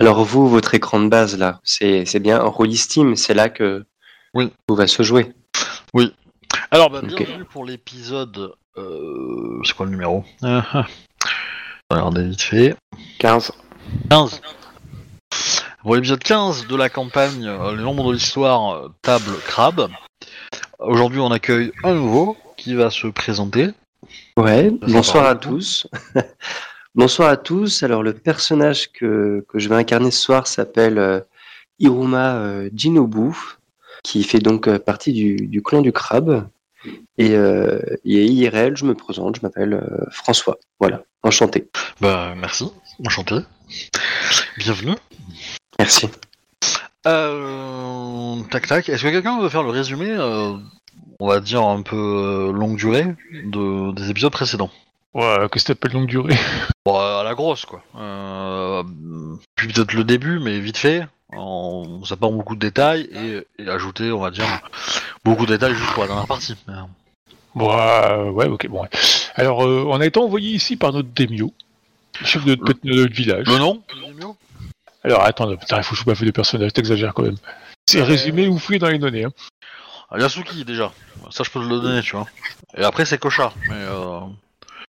Alors vous, votre écran de base là, c'est bien en Steam, c'est là que Oui. tout va se jouer. Alors, bah, bienvenue pour l'épisode. Euh, c'est quoi le numéro? Ah, ah. On va regarder vite fait. 15. 15. Pour l'épisode 15 de la campagne euh, Les nombres de l'histoire euh, Table Crabe. Aujourd'hui, on accueille un nouveau qui va se présenter. Ouais, bonsoir à tous. bonsoir à tous. Alors le personnage que, que je vais incarner ce soir s'appelle euh, Hiruma euh, Jinobu, qui fait donc euh, partie du, du clan du crabe. Et, euh, et IRL, je me présente, je m'appelle euh, François. Voilà, enchanté. Bah, merci. Enchanté. Bienvenue. Merci. Euh, tac tac. Est-ce que quelqu'un veut faire le résumé, euh, on va dire un peu longue durée, de, des épisodes précédents? Ouais, qu'est-ce que t'appelles longue durée Bon, à la grosse, quoi. Euh, puis peut-être le début, mais vite fait. On ça pas beaucoup de détails et, et ajouter, on va dire, beaucoup de détails juste pour la dernière partie. Mais, euh, Bon, euh, ouais, ok, bon. ouais. Alors, euh, on a été envoyé ici par notre Demio, chef de, notre village. Le nom? Alors, attends, putain, il faut que je bouffe de personnages, t'exagères quand même. C'est résumé ou fouillé dans les données. Hein. Ah, Yasuki, déjà. Ça, je peux te le donner, tu vois. Et après, c'est Kocha. Mais euh,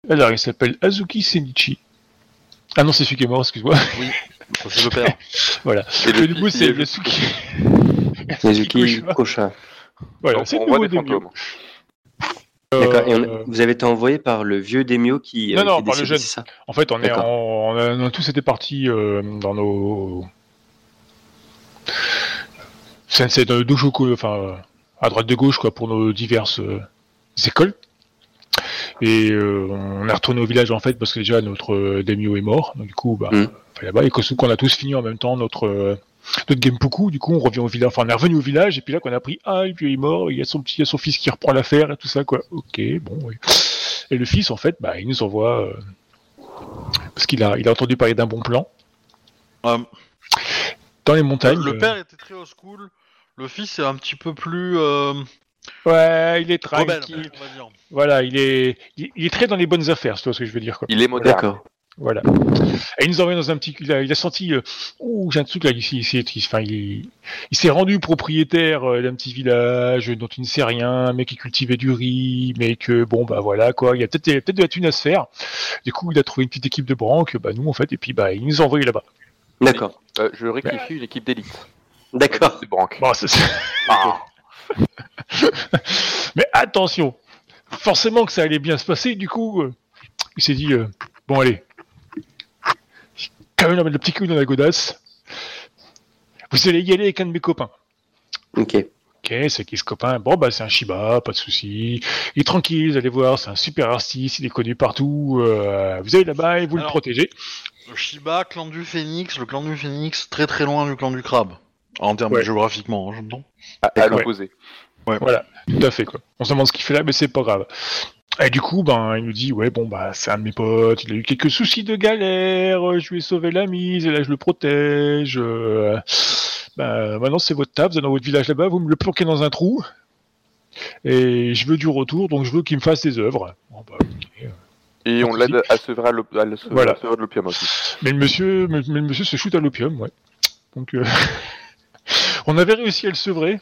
Alors, il s'appelle Azuki Senichi. Ah non, c'est celui qui est mort, excuse-moi. ça, c'est le père. voilà. Et Et le du coup, c'est Yasuki. Mizuki Kocha. Voilà, c'est on le nouveau des Demio. D'accord. Et on- Euh, vous avez été envoyé par le vieux Demio qui. Non, euh, non, est par le jeune. ça En fait, on, est on, a, on a tous été partis euh, dans nos. C'est quoi, enfin, euh, à droite de gauche, quoi, pour nos diverses euh, écoles. Et euh, on est retourné au village, en fait, parce que déjà, notre euh, Demio est mort. Donc, du coup, bah, Mm. là-bas. Et qu'on a tous fini en même temps notre. euh, notre Genpuku, du coup, on revient au village, enfin, on est revenu au village, et puis là, qu'on a pris, ah, et puis il est mort, il y a son petit, il y a son fils qui reprend l'affaire, et tout ça, quoi. Ok, bon, oui. Et le fils, en fait, bah, il nous envoie, euh, parce qu'il a, il a entendu parler d'un bon plan, Euh, dans les montagnes. le euh, père était très old school. Le fils est un petit peu plus euh, Ouais, il est rebelle, tranquille. dire. Voilà, il est, il, il est très dans les bonnes affaires, vois ce que je veux dire, quoi. Il est moderne. D'accord. Voilà. Et il nous envoie dans un petit, il a, il a senti, euh, ouh, j'ai un truc là, ici, ici. enfin, il, il s'est rendu propriétaire euh, d'un petit village dont il ne sait rien, mais qui cultivait du riz, mais que bon, bah voilà, quoi, il y a peut-être, il y a peut-être de la thune à se faire. Du coup, il a trouvé une petite équipe de branques, bah nous, en fait, et puis bah, il nous a envoyé là-bas. D'accord. Euh, je rectifie une équipe d'élite. D'accord. C'est Branque. Bon, c'est- Ah. Mais attention, forcément que ça allait bien se passer, du coup, euh, il s'est dit, euh, bon allez, quand même mettre le petit coup dans la godasse, vous allez y aller avec un de mes copains. Ok. Ok, c'est qui ce copain? Bon, bah c'est un Shiba, pas de souci. Il est tranquille, vous allez voir, c'est un super artiste, il est connu partout. euh, vous allez là-bas et vous le protégez. Le Shiba, clan du Phénix, le clan du Phénix, très très loin du clan du crabe. En termes Ouais. géographiquement, hein, j'entends. À, à D'accord. l'opposé. Voilà, tout à fait quoi. On se demande ce qu'il fait là, mais c'est pas grave. Et du coup, ben, il nous dit, ouais, bon, bah, c'est un de mes potes, il a eu quelques soucis de galère, euh, je lui ai sauvé la mise, et là, je le protège. euh, ben, maintenant, c'est votre table, vous êtes dans votre village là-bas, vous me le planquez dans un trou, et je veux du retour, donc je veux qu'il me fasse des œuvres. Bon, bah, ok. Et on l'aide à sevrer à à à Voilà. l'opium aussi. Mais le monsieur, mais, mais le monsieur se shoot à l'opium, ouais. Donc, euh, on avait réussi à le sevrer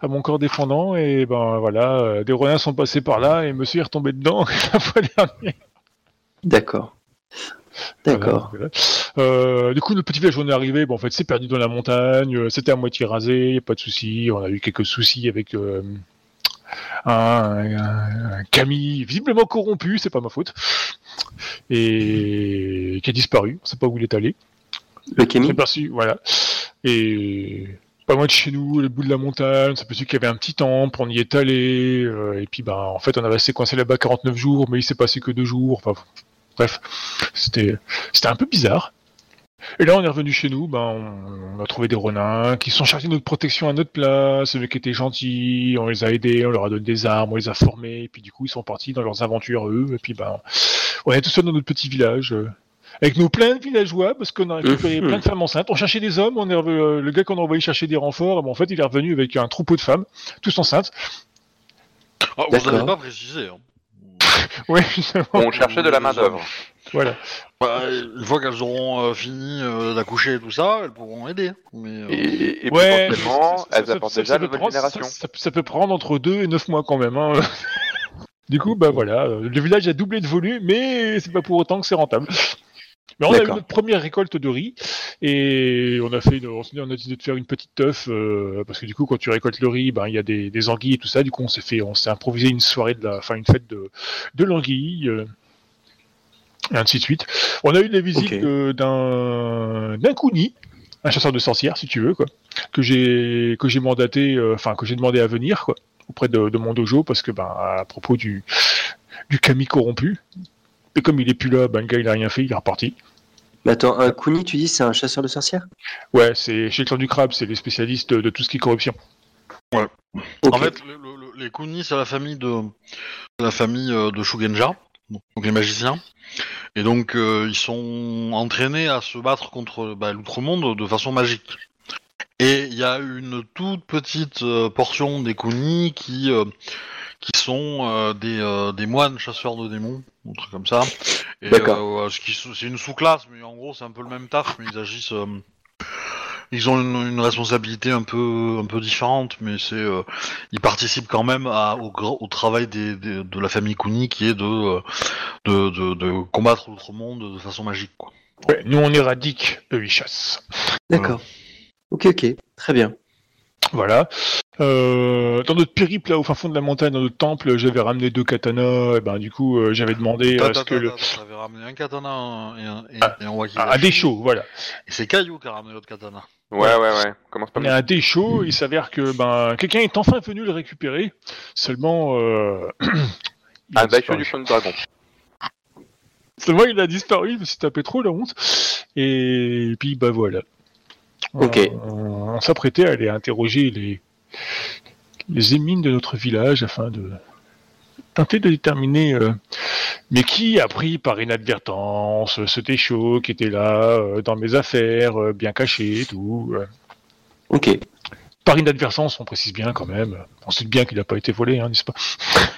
à mon corps défendant, et ben voilà, euh, des renards sont passés par là, et monsieur est retombé dedans la fois dernière. D'accord. D'accord. Voilà, voilà. Euh, du coup, notre petit village, on est arrivé, bon, en fait, c'est perdu dans la montagne, euh, c'était à moitié rasé, y a pas de souci, on a eu quelques soucis avec euh, un, un- un Camille visiblement corrompu, c'est pas ma faute, et qui a disparu, on sait pas où il est allé. Le s'est aperçu, voilà. Et pas loin de chez nous, le bout de la montagne, on s'est aperçu qu'il y avait un petit temple, on y est allé, euh, et puis ben en fait on a resté coincé là-bas 49 jours, mais il s'est passé que deux jours, enfin bref, c'était un peu bizarre. Et là, on est revenu chez nous, ben, on, a trouvé des renins qui sont chargés de notre protection à notre place, ceux qui étaient gentils, on les a aidés, on leur a donné des armes, on les a formés, et puis du coup, ils sont partis dans leurs aventures, eux, et puis ben, on est tout seul dans notre petit village, euh, avec nos plein de villageois, parce qu'on a récupéré plein de femmes enceintes, on cherchait des hommes, on est revenu- euh, le gars qu'on a envoyé chercher des renforts, ben, en fait, il est revenu avec un troupeau de femmes, tous enceintes. Ah, vous n'avez pas précisé. Hein. Justement, On cherchait de la main d'œuvre. voilà. Bah, une fois qu'elles auront euh, fini euh, d'accoucher et tout ça, elles pourront aider. Mais, euh, Et, et Ouais, potentiellement, elles ça- apportent ça- déjà ça nouvelle prendre- génération. Ça, ça- ça peut prendre entre 2 et 9 mois quand même. hein. du coup, bah voilà, le village a doublé de volume, mais c'est pas pour autant que c'est rentable. Mais on a eu notre première récolte de riz et on a fait, une- on a décidé de faire une petite teuf euh, parce que du coup, quand tu récoltes le riz, ben il y a des, des anguilles et tout ça. Du coup, on s'est fait, on s'est improvisé une soirée de la, enfin une fête de, de l'anguille. euh, et ainsi de suite. On a eu la visite d'un d'un Kuni, un chasseur de sorcières, si tu veux, quoi, que j'ai que j'ai mandaté, euh, enfin que j'ai demandé à venir, quoi, auprès de, de mon dojo, parce que ben à propos du du kami corrompu. Et comme il est plus là, ben le gars il a rien fait, il est reparti. Mais attends, un Kuni, tu dis, c'est un chasseur de sorcières? Ouais, c'est chez le clan du crabe, c'est les spécialistes de, tout ce qui est corruption. Ok. En fait, le- le- le- les Kuni, c'est la famille de la famille euh, de Shugenja, donc les magiciens. Et donc, euh, ils sont entraînés à se battre contre bah, l'outre-monde de façon magique. Et il y a une toute petite euh, portion des Kuni qui euh, qui sont euh, des, euh, des moines chasseurs de démons, un truc comme ça. Et, D'accord. euh, c'est une sous-classe, mais en gros, c'est un peu le même taf, mais ils agissent. euh, ils ont une, une responsabilité un peu un peu différente, mais c'est euh, ils participent quand même à, au, travail des, des- de la famille Kuni qui est de, de, de, de combattre l'autre monde de façon magique. Quoi. Ouais, nous on éradique, eux ils chassent. D'accord. Ok, ok, très bien. Voilà. Euh, dans notre périple là au fin fond de la montagne, dans notre temple, j'avais ramené deux katanas. Et ben du coup, euh, j'avais demandé à ce que le T'avais ramené un katana et un, et, Ah, et un wakizashi. un déchaud, voilà. Et c'est Caillou qui a ramené l'autre katana. Ouais, ouais, ouais. Commence pas a un déchaud, il s'avère que ben quelqu'un est enfin venu le récupérer. Seulement, euh... il a Un Daisho disparu. du Clan du Dragon. Seulement il a disparu, me suis tapé trop la honte. Et puis bah voilà. Ok. On s'apprêtait à aller interroger les les émines de notre village afin de tenter de déterminer euh, mais qui a pris par inadvertance ce déchaud qui était là euh, dans mes affaires, euh, bien caché et tout. Ok. Par inadvertance, on précise bien quand même. On sait bien qu'il n'a pas été volé, hein, n'est-ce pas?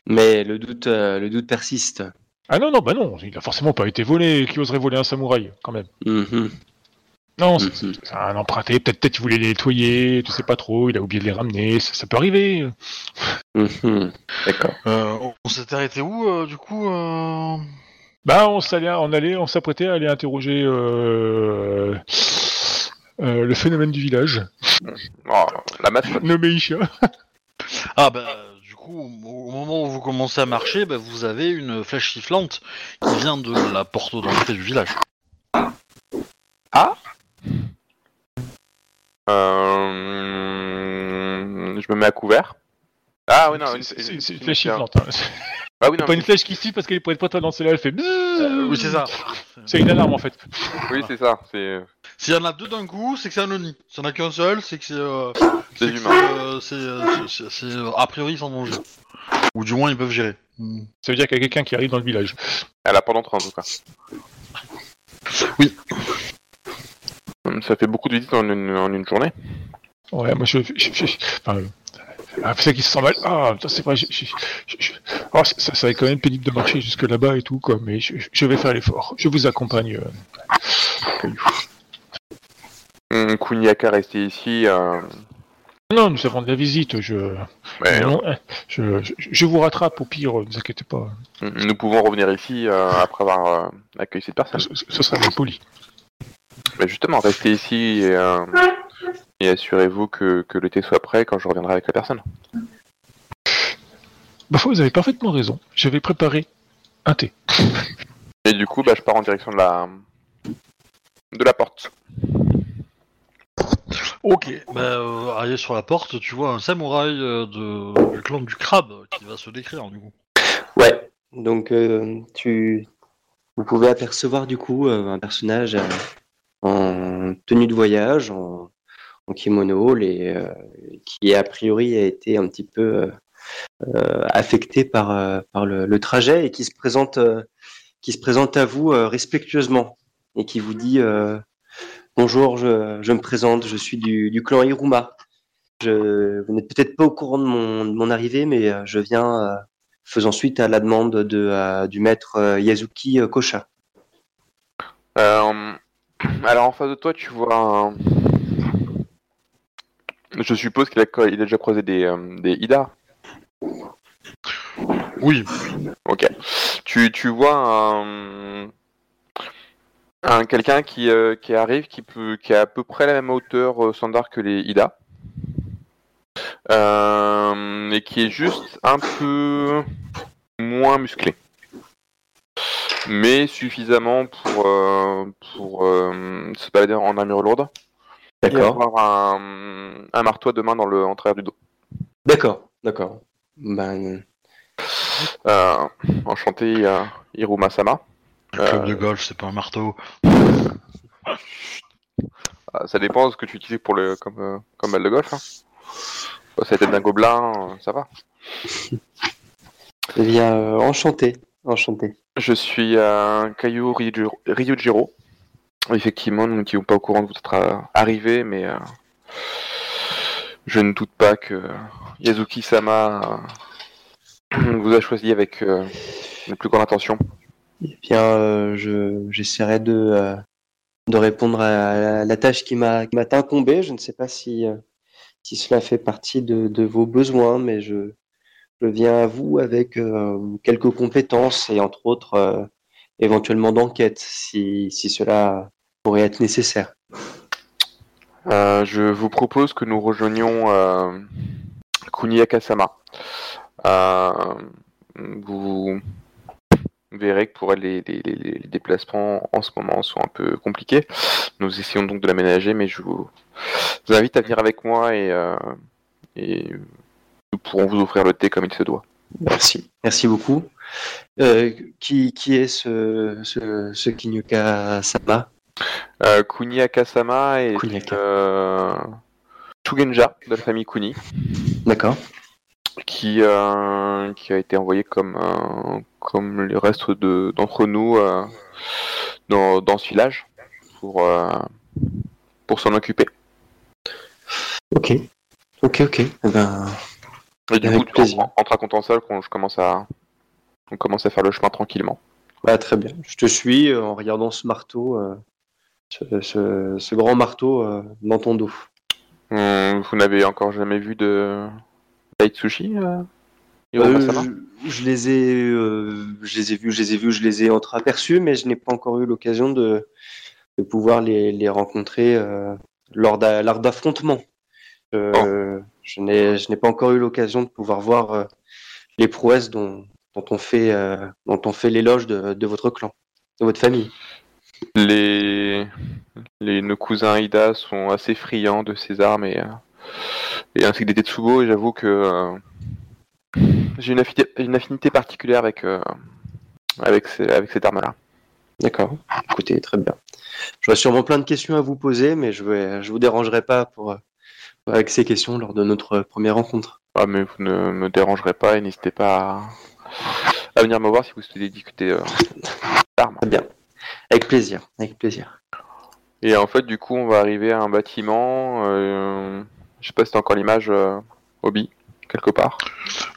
Mais le doute, le doute persiste. Ah non, non, bah non, il a forcément pas été volé. Qui oserait voler un samouraï, quand même? Mhm, Non, c'est mhm. c'est un emprunté. Peut-être peut-être il voulait les nettoyer, tu sais pas trop. Il a oublié de les ramener. Ça, ça peut arriver. Mhm. D'accord. Euh, on- on s'était arrêté où euh, du coup euh... Bah, on s'allait, on allait, on s'apprêtait à aller interroger euh, euh, le phénomène du village, Oh, la mascotte. nommé Isha. Ah bah du coup, au moment où vous commencez à marcher, bah, vous avez une flèche sifflante qui vient de la porte d'entrée du village. Euh... Je me mets à couvert. Ah oui, non, une, C'est- c'est une- c'est une une- flèche sifflante. Hein. C'est Ah oui, non, pas une flèche qui siffle parce qu'elle est prête pas à lancer là. Elle fait. Euh, oui, c'est ça. C'est une alarme en fait. oui, c'est ça. C'est S'il y en a deux d'un coup, c'est que c'est un Oni. S'il y en a qu'un seul, c'est que c'est. Euh, c'est, euh, C'est euh, c'est- c'est, euh, a priori sans danger. Ou du moins ils peuvent gérer. Ça veut dire qu'il y a quelqu'un qui arrive dans le village. elle a pas d'entrain en tout cas. Oui. Hum, Ça fait beaucoup de visites en une, en une journée. Ouais, moi je. je, je- je- enfin, euh, ah, c'est se mal. Ah, c'est vrai. je- je- je- je- oh, ça, ça va être quand même pénible de marcher jusque là-bas et tout, quoi. Mais je, vais faire l'effort. Je vous accompagne. euh. Hum, resté ici. Euh... Non, nous avons de la visite. Je, mais, non, euh, je, je, vous rattrape au pire. Ne vous inquiétez pas. hum, nous pouvons revenir ici euh, après avoir accueilli cette personne. Ce, ce sera bien poli. Mais justement, restez ici et, euh, et assurez-vous que, que le thé soit prêt quand je reviendrai avec la personne. Bah, vous avez parfaitement raison. Je vais préparer un thé. Et du coup, bah, je pars en direction de la de la porte. Ok, bah, euh, arrivé sur la porte, tu vois un samouraï euh, de, du clan du crabe qui va se décrire du coup. Ouais. Donc, euh, tu, vous pouvez apercevoir du coup euh, un personnage euh, en tenue de voyage, en, kimono, euh, qui a priori a été un petit peu euh, affecté par, euh, le, trajet et qui se présente, euh, qui se présente à vous euh, respectueusement et qui vous dit euh, bonjour, je, me présente, je suis du, clan Iruma. Vous n'êtes peut-être pas au courant de mon, arrivée, mais euh, je viens euh, faisant suite à la demande de, euh, du maître euh, Yazuki euh, Kosha. Alors en face de toi, tu vois un... Je suppose qu'il a, il a déjà croisé des, euh, des Ida. Oui, Ok. Tu, tu vois un, un quelqu'un qui, euh, qui arrive, qui, peut, qui a à peu près la même hauteur euh, standard que les Ida. Euh, et qui est juste un peu moins musclé. Mais suffisamment pour, euh, pour euh, se balader en armure lourde. Et D'accord. avoir un, un marteau à deux mains dans le, en travers du dos. D'accord. D'accord. Ben, Euh, enchanté, euh, Iruma-sama. le club Euh, de golf, c'est pas un marteau. Ah, ça dépend de ce que tu utilises pour le, comme, euh, comme balle de golf. Hein. Bah, ça a été d'un gobelin, ça va. eh bien, euh, enchanté. Enchanté. Je suis un Kaio Ryujiro-. Effectivement, nous n'étions pas au courant de votre arrivée, mais euh, je ne doute pas que Yazuki-sama euh, vous a choisi avec euh, la plus grande attention. Eh bien, euh, je, j'essaierai de, de répondre à la, la tâche qui m'a, qui m'a incombée. Je ne sais pas si, si cela fait partie de, de vos besoins, mais je, je viens à vous avec euh, quelques compétences et entre autres euh, éventuellement d'enquête si, si cela pourrait être nécessaire. Euh, je vous propose que nous rejoignions euh. Euh, vous verrez que pour elle, les, déplacements en ce moment sont un peu compliqués. Nous essayons donc de l'aménager, mais je vous, invite à venir avec moi et nous pourrons vous offrir le thé comme il se doit. Merci. Merci beaucoup. Euh, qui, qui est ce, ce, ce Kinyuka-sama Euh, Kuniakasama est euh, Shugenja de la famille Kuni. D'accord. qui, euh, qui a été envoyé comme, euh, comme les restes de- d'entre nous dans, dans ce village pour, pour s'en occuper. Ok. Ok, ok. Eh ben, Et du Avec coup, plaisir. en, en ça, qu'on- je commence à, on commence à faire le chemin tranquillement. Bah, très bien. Je te suis euh, en regardant ce marteau, euh, ce, ce- ce grand marteau euh, dans ton dos. Hum, vous n'avez encore jamais vu de Daitsushi euh, Euh, je, je les ai, euh, je les ai vus, je les ai vus, je les ai entreaperçus, mais je n'ai pas encore eu l'occasion de, de pouvoir les, les rencontrer lors d'a- lors d'affrontements. Euh, Je n'ai, pas encore eu l'occasion de pouvoir voir euh, les prouesses dont, dont on fait, euh, dont on fait l'éloge de, de votre clan, de votre famille. les, les, nos cousins Ida sont assez friands de ces armes et, euh, et ainsi que des Tetsugo et j'avoue que euh, j'ai une affinité, une affinité particulière avec, euh, avec, ces- avec cette arme-là. D'accord. Écoutez, très bien. J'aurais sûrement plein de questions à vous poser, mais je ne je vous dérangerai pas pour, avec ces questions lors de notre première rencontre. Ah, mais vous ne me dérangerez pas et n'hésitez pas à, à venir me voir si vous souhaitez discuter euh, d'armes. Très bien. Avec plaisir. Avec plaisir. Et en fait, du coup, on va arriver à un bâtiment. Euh, je sais pas si t'as encore l'image, euh, Obi, quelque part,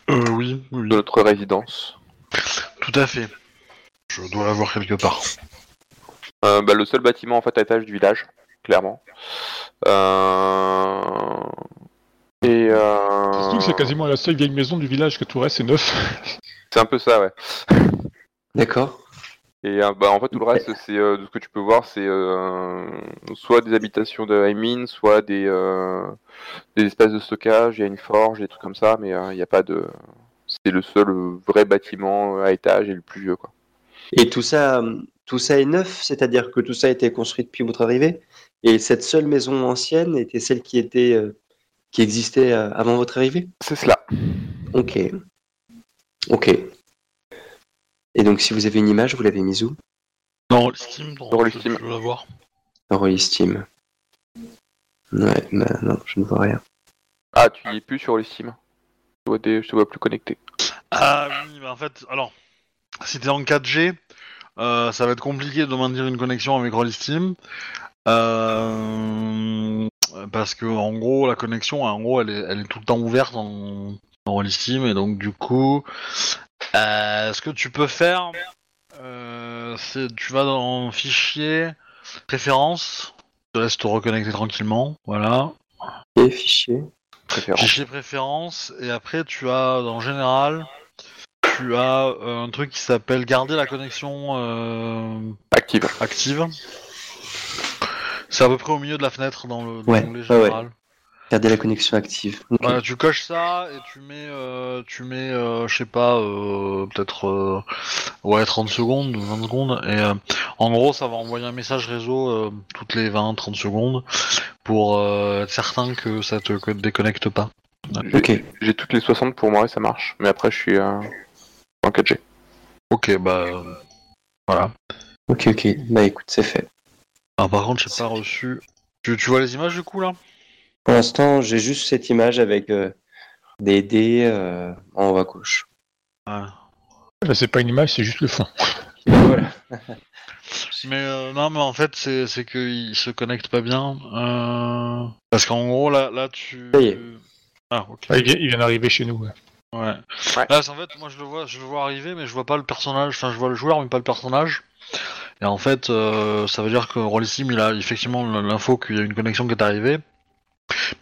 Euh, oui, oui, de notre résidence. tout à fait. Je dois l'avoir quelque part. Euh, bah, le seul bâtiment en fait à étage du village, clairement. Euh... Et euh... Surtout que c'est quasiment la seule vieille maison du village que tout reste c'est neuf. c'est un peu ça, ouais. D'accord. Et euh, bah, en fait, tout le reste, c'est euh, de ce que tu peux voir, c'est euh, soit des habitations de mine, soit des, euh, des espaces de stockage. Il y a une forge, des trucs comme ça, mais euh, il n'y a pas de. C'est le seul vrai bâtiment à étage et le plus vieux, quoi. Et tout ça, tout ça est neuf, c'est-à-dire que tout ça a été construit depuis votre arrivée? Et cette seule maison ancienne était celle qui était, euh, qui existait euh, avant votre arrivée? C'est cela. Ok. Ok. Et donc, si vous avez une image, vous l'avez mise où? Non, l'estime, non, Dans je, l'estime. je veux l'avoir. Rollistim. Ouais, bah non, je ne vois rien. Ah, tu y es plus sur les Steam. Je, vois des... je te vois plus connecté. Ah oui, bah en fait, alors, si t'es en 4G, euh, ça va être compliqué de maintenir une connexion avec Rollistim. Euh, parce que en gros, la connexion, en gros, elle est, elle est tout le temps ouverte en, en et donc du coup, euh, ce que tu peux faire, euh, c'est tu vas dans fichier, préférences, laisse te reconnecter tranquillement, voilà. Et fichier. Préférence. Fichier préférences, et après tu as dans général, tu as un truc qui s'appelle garder la connexion Active. active. C'est à peu près au milieu de la fenêtre dans le dans Ouais, l'onglet ouais, ouais. général. Garder la connexion active. Voilà, tu coches ça et tu mets, euh, tu mets, euh, je sais pas, euh, peut-être, euh, ouais, 30 secondes, 20 secondes, et euh, en gros, ça va envoyer un message réseau euh, toutes les 20-30 secondes pour euh, être certain que ça te co- déconnecte pas. J'ai Ok. j'ai toutes les 60 pour moi et ça marche. Mais après, je suis euh, en 4G. Ok, bah, euh, voilà. Ok, ok. Bah écoute, c'est fait. Ah, par contre, j'ai pas reçu. Tu, tu vois les images du coup là? Pour l'instant, j'ai juste cette image avec euh, des dés euh, en haut à gauche. Là, c'est pas une image, c'est juste le fond. Voilà. Mais euh, non, mais en fait, c'est c'est qu'il se connecte pas bien. Euh... Parce qu'en gros, là, là, tu. Ça y est. Ah, ok. Ah, il, vient, il vient d'arriver chez nous. ouais. Ouais. Ouais. Là, c'est- en fait, moi, je le vois, je le vois arriver, mais je vois pas le personnage. Enfin, je vois le joueur, mais pas le personnage. Et en fait, euh, ça veut dire que Rollissim, il a effectivement l'info qu'il y a une connexion qui est arrivée.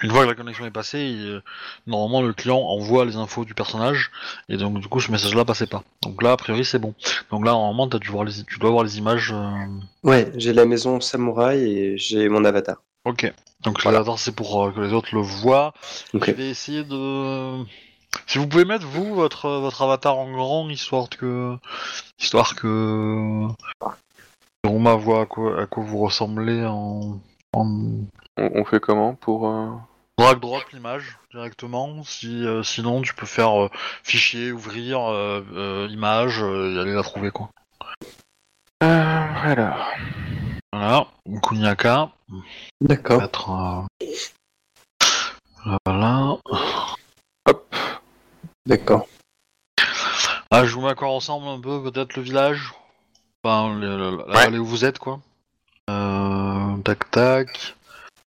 Une fois que la connexion est passée, il- normalement, le client envoie les infos du personnage. Et donc, du coup, ce message-là passait pas. Donc là, a priori, c'est bon. Donc là, normalement, dû voir les, tu dois voir les images. euh, Ouais, j'ai la maison samouraï et j'ai mon avatar. Ok. Donc Voilà. là, c'est pour euh, que les autres le voient. Je vais essayer de. Si vous pouvez mettre vous votre votre avatar en grand histoire que histoire que Roma voit à quoi à quoi vous ressemblez en en On, on fait comment pour. euh, drag drop l'image directement. Si euh, sinon tu peux faire euh, fichier ouvrir euh, euh, image euh, et aller la trouver quoi. euh, alors. Voilà. Kunyaka. D'accord. Euh, Voilà. Hop. D'accord. Ah, je vous mets à quoi ressemble un peu peut-être le village Enfin, le- le- la Ouais. vallée où vous êtes, quoi. Euh, tac tac.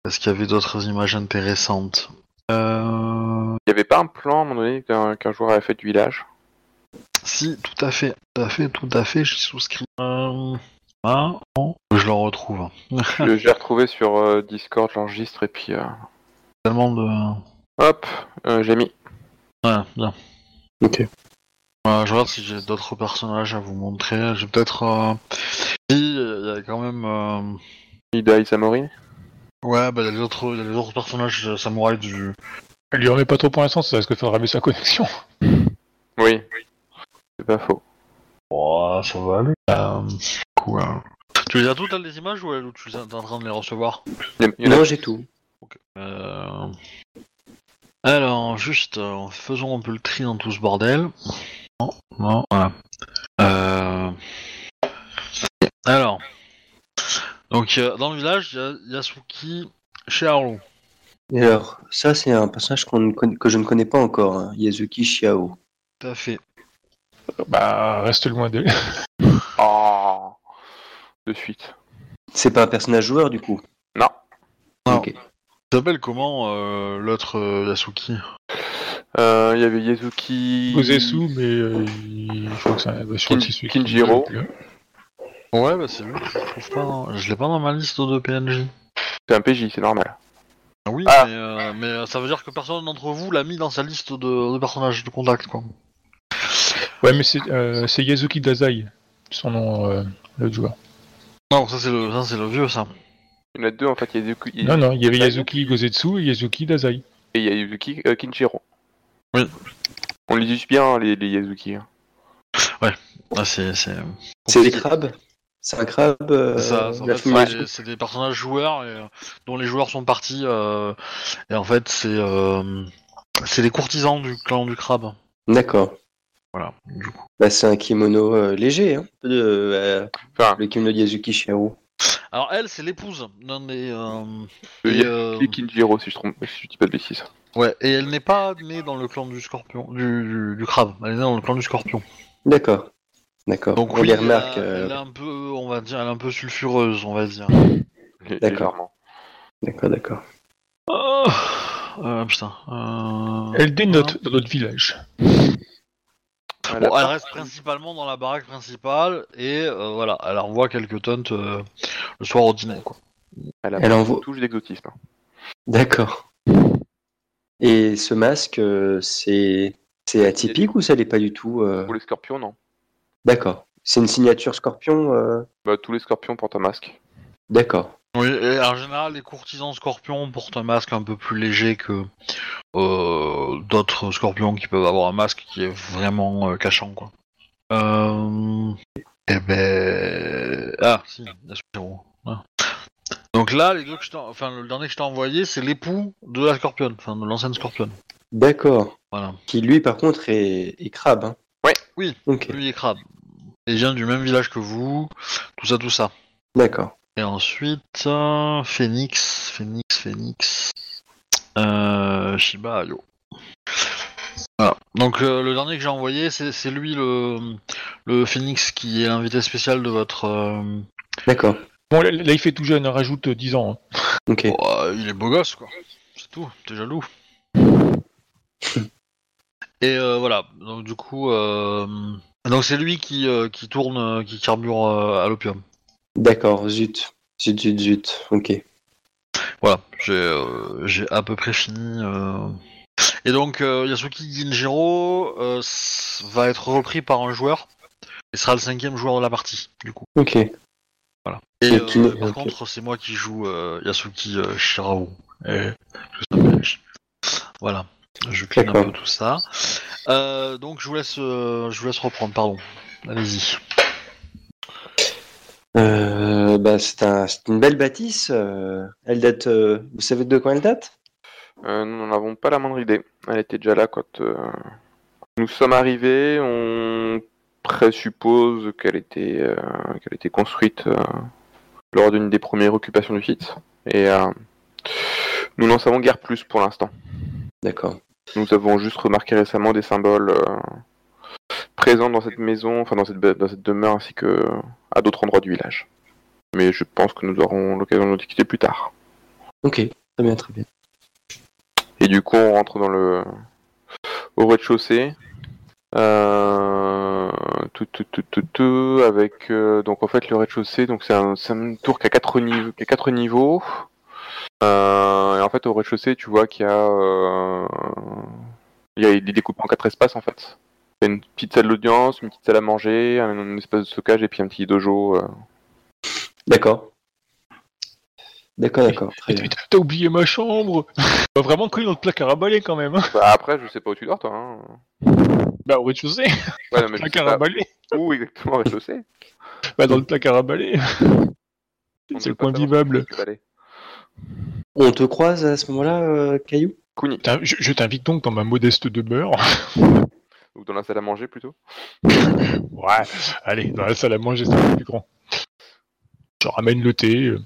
Est-ce qu'il y avait d'autres images intéressantes euh... Il y avait pas un plan à un moment donné qu'un qu'un joueur avait fait du village? Si, tout à fait, tout à fait, tout à fait, j'ai souscrit. Euh... Ah, bon, je le retrouve. Je- J'ai retrouvé sur euh, Discord l'enregistre et puis. euh, Tellement de... Hop, euh, j'ai mis. Ouais, bien. Ok. Je regarde si j'ai d'autres personnages à vous montrer. J'ai peut-être... Euh... Si, il y a quand même... Euh... Ida Isamori. Ouais, bah il y a les autres, il y a les autres personnages euh, samouraïs du, Elle lui en met pas trop pour l'instant, ça risque de faire ramer sa connexion. Oui. C'est pas faux. Oh, ça va aller. Euh, quoi? Tu les as toutes les images ou ou tu es en train de les recevoir? Il y en- il y en a- Non, j'ai tout. Ok. Euh... Alors, juste, euh, faisons un peu le tri dans tout ce bordel. Non, non, voilà. Euh... Alors, donc euh, dans le village, il y a Yasuki Shiharu. Et alors, ça, c'est un personnage qu'on ne conna- que je ne connais pas encore, hein, Yazuki Shiao. Tout à fait. Bah, reste loin d'elle. Oh. De suite. C'est pas un personnage joueur, du coup? Non. Non. Ok. Il s'appelle comment euh, l'autre euh, Yasuki? Euh, Il y avait Yazuki. Gozetsu, mais euh, il- je crois que c'est un- bah, je crois que c'est celui qui- Kinjiro. Ouais, bah c'est lui. Je trouve pas. dans- Je l'ai pas dans ma liste de PNJ. C'est un PJ, c'est normal. Oui, Ah. mais, euh, mais euh, ça veut dire que personne d'entre vous l'a mis dans sa liste de, de personnages de contact, quoi. Ouais, mais c'est euh, c'est Yazuki Dazai, son nom, euh, le joueur. Non, ça c'est le, ça c'est le vieux, ça. Il y en a deux en fait. Yazuki, il- Non, non, il y avait Yazuki Gozetsu et Yazuki Dazai. Et il y a Yazuki euh, Kinjiro. Oui. On les use bien, les, les Yazuki. hein. Ah, c'est, c'est. C'est des crabes C'est un crabe euh, Ça, en la fait, famille c'est, des, personnages joueurs et, euh, dont les joueurs sont partis. euh, et en fait, c'est, euh, c'est des courtisans du clan du crabe. D'accord. Voilà. Du coup. Bah, c'est un kimono euh, léger, hein, de, euh, Enfin, le kimono de Yazuki Shiao. Alors elle, c'est l'épouse d'un des. euh, et, euh, Kinjiro, si je, trompe, si je dis pas de bêtises. Ouais, et elle n'est pas née dans le clan du scorpion, du, du, du crabe. Elle est née dans le clan du scorpion. D'accord. D'accord. Donc on oui, les elle, remarque. a- euh, elle est un peu, on va dire, elle est un peu sulfureuse, on va dire. D'accord. D'accord, d'accord. Oh, euh, putain. euh, Elle dénote dans notre village. Elle Bon, reste principalement dans la baraque principale et euh, voilà, elle envoie quelques tonnes euh, le soir au dîner, quoi. Elle a Elle envoie- une touche d'exotisme. D'accord. Et ce masque, euh, c'est c'est atypique ou ça l'est pas du tout euh Pour les scorpions, non. D'accord. C'est une signature scorpion euh Bah, tous les scorpions portent un masque. D'accord. Oui, et en général, les courtisans scorpions portent un masque un peu plus léger que euh, d'autres scorpions qui peuvent avoir un masque qui est vraiment euh, cachant, quoi. Euh... Eh ben... Ah, si. Ah. Donc là, les deux que je t'ai- enfin, le dernier que je t'ai envoyé, c'est l'époux de la scorpionne, enfin, de l'ancienne scorpionne. D'accord. Voilà. Qui lui, par contre, est, est crabe. Hein. Ouais. Oui. Ok. Lui est crabe. Il vient du même village que vous, tout ça, tout ça. D'accord. Et ensuite, euh, Phoenix, Phoenix, Phoenix, euh, Shiba Ayo. Voilà. Donc euh, le dernier que j'ai envoyé, c'est lui le, le Phoenix qui est l'invité spécial de votre. euh, D'accord. Bon, là, là, il fait tout jeune, hein, rajoute 10 ans. hein. Ok. oh, euh, il est beau gosse quoi. C'est tout. T'es jaloux. Et euh, voilà. Donc du coup, euh, donc c'est lui qui euh, qui tourne, qui carbure euh, à l'opium. D'accord. Zut. Zut, zut, zut. Ok. Voilà, j'ai euh, j'ai à peu près fini. euh. Et donc euh, Yasuki Ginjiro euh, s- va être repris par un joueur et sera le cinquième joueur de la partie du coup. Ok. Et Et euh, par ok. contre c'est moi qui joue euh, Yasuki euh, Shirao. Et je sais pas, Voilà, je clean un D'accord. peu tout ça. Euh, donc je vous laisse euh, je vous laisse reprendre, pardon. Allez-y. Euh, bah, c'est un, c'est une belle bâtisse. euh, Elle date. euh, Vous savez de quand elle date? Nous n'en avons pas la moindre idée. Elle était déjà là quand nous sommes arrivés. On présuppose qu'elle était, euh, qu'elle était construite euh, lors d'une des premières occupations du site. Et euh, nous n'en savons guère plus pour l'instant. D'accord. Nous avons juste remarqué récemment des symboles euh, présents dans cette maison, enfin dans cette, dans cette demeure ainsi que à d'autres endroits du village. Mais je pense que nous aurons l'occasion de nous discuter plus tard. Ok. Très bien, très bien. Et du coup, on rentre dans le au rez-de-chaussée. Euh... Tout, tout, tout, tout, tout, avec euh, donc en fait le rez-de-chaussée, donc c'est un, une tour qui a quatre niveaux, qui a quatre niveaux. Euh, et en fait au rez-de-chaussée, tu vois qu'il y a euh, il y a découpes en quatre espaces en fait. Une petite salle d'audience, une petite salle à manger, un, un espace de stockage et puis un petit dojo. euh. D'accord. D'accord, d'accord. T'as t'as oublié ma chambre Bah vraiment collé dans le placard à balai quand même. hein. Bah, après, je sais pas où tu dors toi. Hein. Bah au rez-de-chaussée, Ouais, non, mais je sais placard à balai. où exactement au rez-de-chaussée? Bah dans le placard à balai. On C'est le coin vivable. On te croise à ce moment-là, euh, Caillou? Je t'invite donc dans ma modeste demeure. Ou dans la salle à manger plutôt. Ouais, allez, dans la salle à manger, c'est un peu plus grand. Je ramène le thé. euh.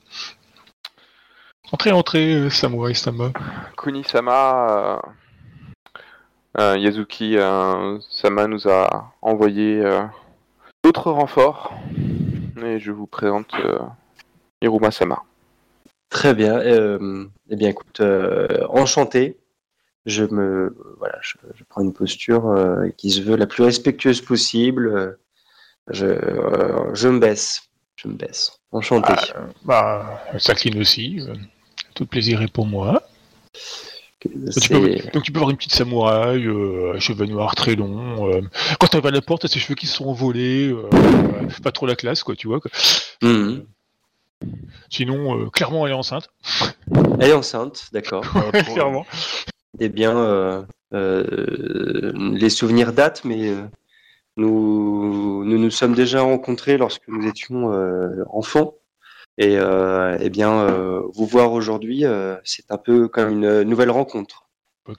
Entrez, entrez, euh, Samurai Sama. Kuni-sama, euh, euh, Yazuki euh, Sama nous a envoyé euh, d'autres renforts. Et je vous présente euh, Hiruma Sama. Très bien. Euh, eh bien, écoute, euh, enchanté. Je me, voilà, je, je prends une posture euh, qui se veut la plus respectueuse possible. Je, euh, je me baisse. Je me baisse. Enchanté. Bah, ça clean aussi. euh, Tout plaisir est pour moi. Donc tu, peux, donc tu peux avoir une petite samouraï, euh, cheveux noirs très longs. euh, quand va à la porte, t'as ses cheveux qui se sont envolés. euh, pas trop la classe, quoi, tu vois. quoi. Mhm. Sinon, clairement, elle est enceinte. Elle est enceinte, d'accord. clairement. Eh bien, euh, euh, les souvenirs datent, mais euh, nous, nous nous sommes déjà rencontrés lorsque nous étions enfants. Et eh bien, vous voir aujourd'hui, c'est un peu comme une nouvelle rencontre.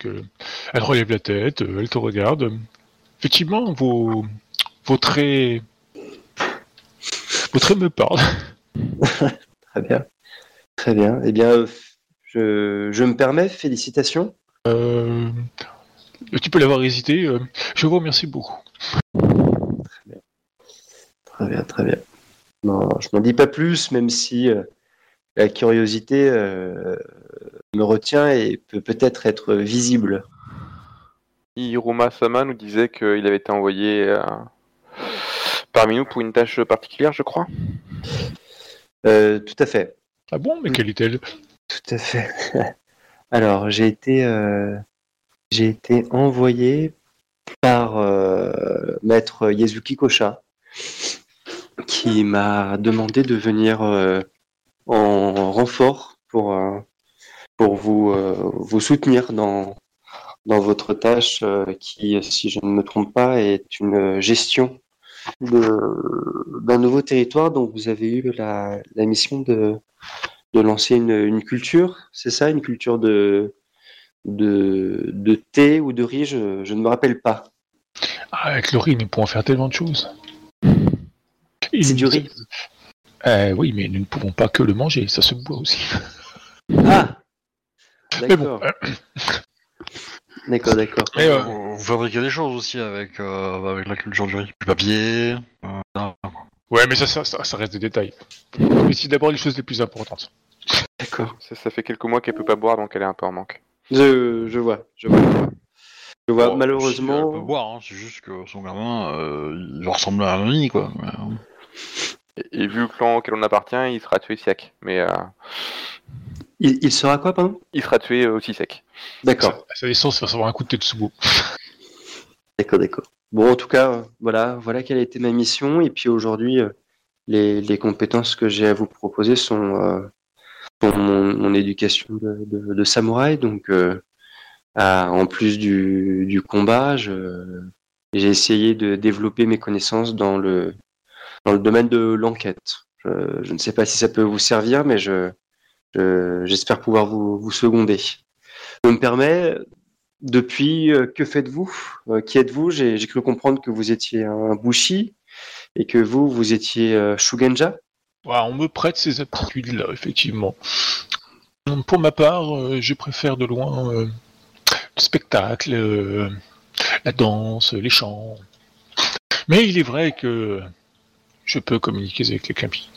Elle relève la tête, elle te regarde. Effectivement, vos, vos traits. Vos traits me parlent. Très bien. Très bien. Eh bien, je, je me permets, félicitations. Euh, tu peux l'avoir hésité. euh, je vous remercie beaucoup. Très bien, très bien. Non, je m'en dis pas plus, même si euh, la curiosité me retient et peut peut-être être visible. Hiruma Sama nous disait qu'il avait été envoyé parmi nous pour une tâche particulière, je crois. Euh, tout à fait. Ah bon, mais quelle est-elle? Tout à fait. Alors, j'ai été, euh, j'ai été envoyé par euh, maître Yezuki Kosha, qui m'a demandé de venir euh, en renfort pour, vous, vous soutenir dans, votre tâche qui, si je ne me trompe pas, est une gestion d'un nouveau territoire. Dont vous avez eu la mission de, de lancer une, une culture, c'est ça, une culture de, de, de thé ou de riz, je, je ne me rappelle pas. ah, Avec le riz, nous pourrons faire tellement de choses. Et C'est du riz. Euh, oui, mais nous ne pouvons pas que le manger, ça se boit aussi. Ah bon, D'accord, euh, d'accord, d'accord. Et, euh, Vous, vous fabriquez des choses aussi avec, euh, avec la culture du riz. Du papier. Ouais, mais ça, ça, ça, ça reste des détails. Mais c'est d'abord les choses les plus importantes. D'accord. Ça, ça fait quelques mois qu'elle peut pas boire, donc elle est un peu en manque. Je, je vois, je vois. Je vois, si, elle malheureusement. peut boire, hein, c'est juste que son gamin, euh, il va ressembler à un ami, quoi. Mais, euh, Et, et vu le clan auquel on appartient, il sera tué sec. Mais euh, Il, il sera quoi, pardon? il sera tué aussi sec. D'accord, Ça, ça descend, ça va savoir un coup de tête sous d'accord, d'accord. Bon, en tout cas, voilà, voilà quelle a été ma mission. Et puis aujourd'hui, euh, les, les compétences que j'ai à vous proposer sont, euh, sont mon, mon éducation de, de, de samouraï. Donc, euh, à- en plus du, du combat, j'ai essayé de développer mes connaissances dans le, dans le domaine de l'enquête. Je, je ne sais pas si ça peut vous servir, mais je, je- j'espère pouvoir vous, vous seconder. Je me permets, depuis, euh, que faites-vous? Euh, Qui êtes-vous? J'ai cru comprendre que vous étiez un Bushi et que vous, vous étiez euh, Shugenja. Ouais, on me prête ces aptitudes-là, effectivement. Pour ma part, je préfère de loin le spectacle, la danse, les chants. Mais il est vrai que je peux communiquer avec les campis.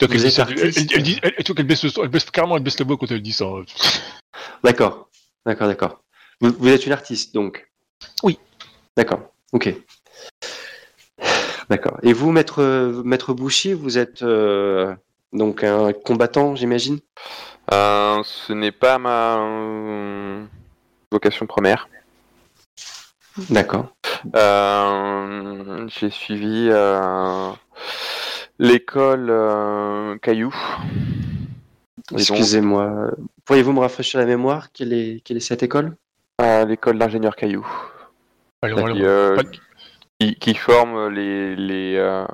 Donc elle, ça, elle, elle- baisse le elle baisse- carrément, elle baisse la voix quand elle dit ça. D'accord, d'accord, d'accord. Vous, vous êtes une artiste, donc Oui. D'accord, ok. D'accord. Et vous, maître, maître Bushi, vous êtes euh, donc un combattant, j'imagine? Euh, ce n'est pas ma euh, vocation première. D'accord. Euh, J'ai suivi euh, l'école euh, Caillou. Excusez-moi. Pourriez-vous me rafraîchir la mémoire? Quelle est, quelle est cette école? À l'école d'ingénieur Caillou. Allez, on qui, euh, qui, qui forme les les, euh,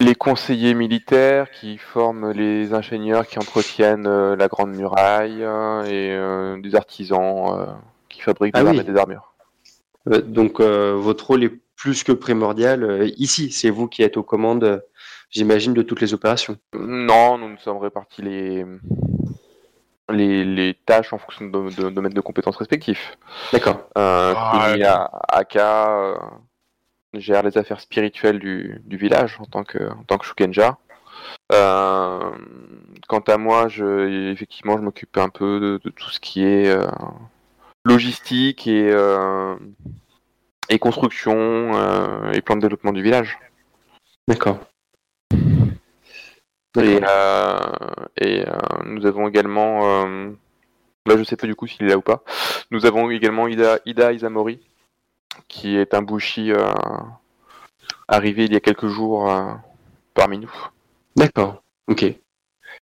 les conseillers militaires, qui forment les ingénieurs qui entretiennent euh, la grande muraille et euh, des artisans euh, qui fabriquent des Ah armes oui. et des armures. Donc, euh, votre rôle est plus que primordial ici. C'est vous qui êtes aux commandes, j'imagine, de toutes les opérations. Non, nous nous sommes répartis les les, les tâches en fonction de, de, domaines de compétences respectifs. D'accord. Euh, Ah, Kuni ouais. à Aka euh, gère les affaires spirituelles du, du village en tant que, en tant que Shukenja. Euh, quant à moi, je, effectivement, je m'occupe un peu de, de tout ce qui est euh, logistique et, euh, et construction euh, et plan de développement du village. D'accord. Et, euh, et euh, nous avons également, euh, là je sais pas du coup s'il est là ou pas, nous avons également Ida, Ida Izamori, qui est un bushi euh, arrivé il y a quelques jours euh, parmi nous. D'accord. Ok.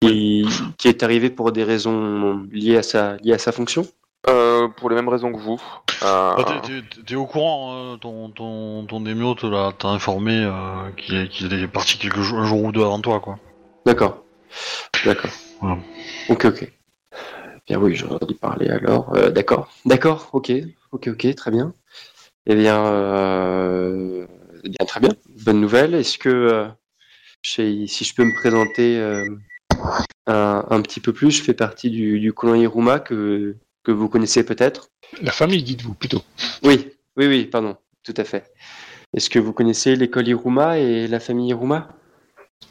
Qui, qui est arrivé pour des raisons liées à sa, liées à sa fonction? Euh, pour les mêmes raisons que vous. Euh, bah, t'es- au courant, hein, ton, ton, ton émio te l'a t'a informé euh, qu'il est, qu'il est parti quelques jours, un jour ou deux avant toi, quoi. D'accord. D'accord. Voilà. Ok, ok. Bien oui, j'aurais dû parler alors. Euh, D'accord. D'accord, ok. Ok, ok, très bien. Eh bien, euh, eh bien, très bien. Bonne nouvelle. Est-ce que, euh, si je peux me présenter un, un petit peu plus, je fais partie du, du clan Iruma que, que vous connaissez peut-être. La famille, dites-vous plutôt. Oui, oui, oui, pardon, tout à fait. Est-ce que vous connaissez l'école Iruma et la famille Iruma?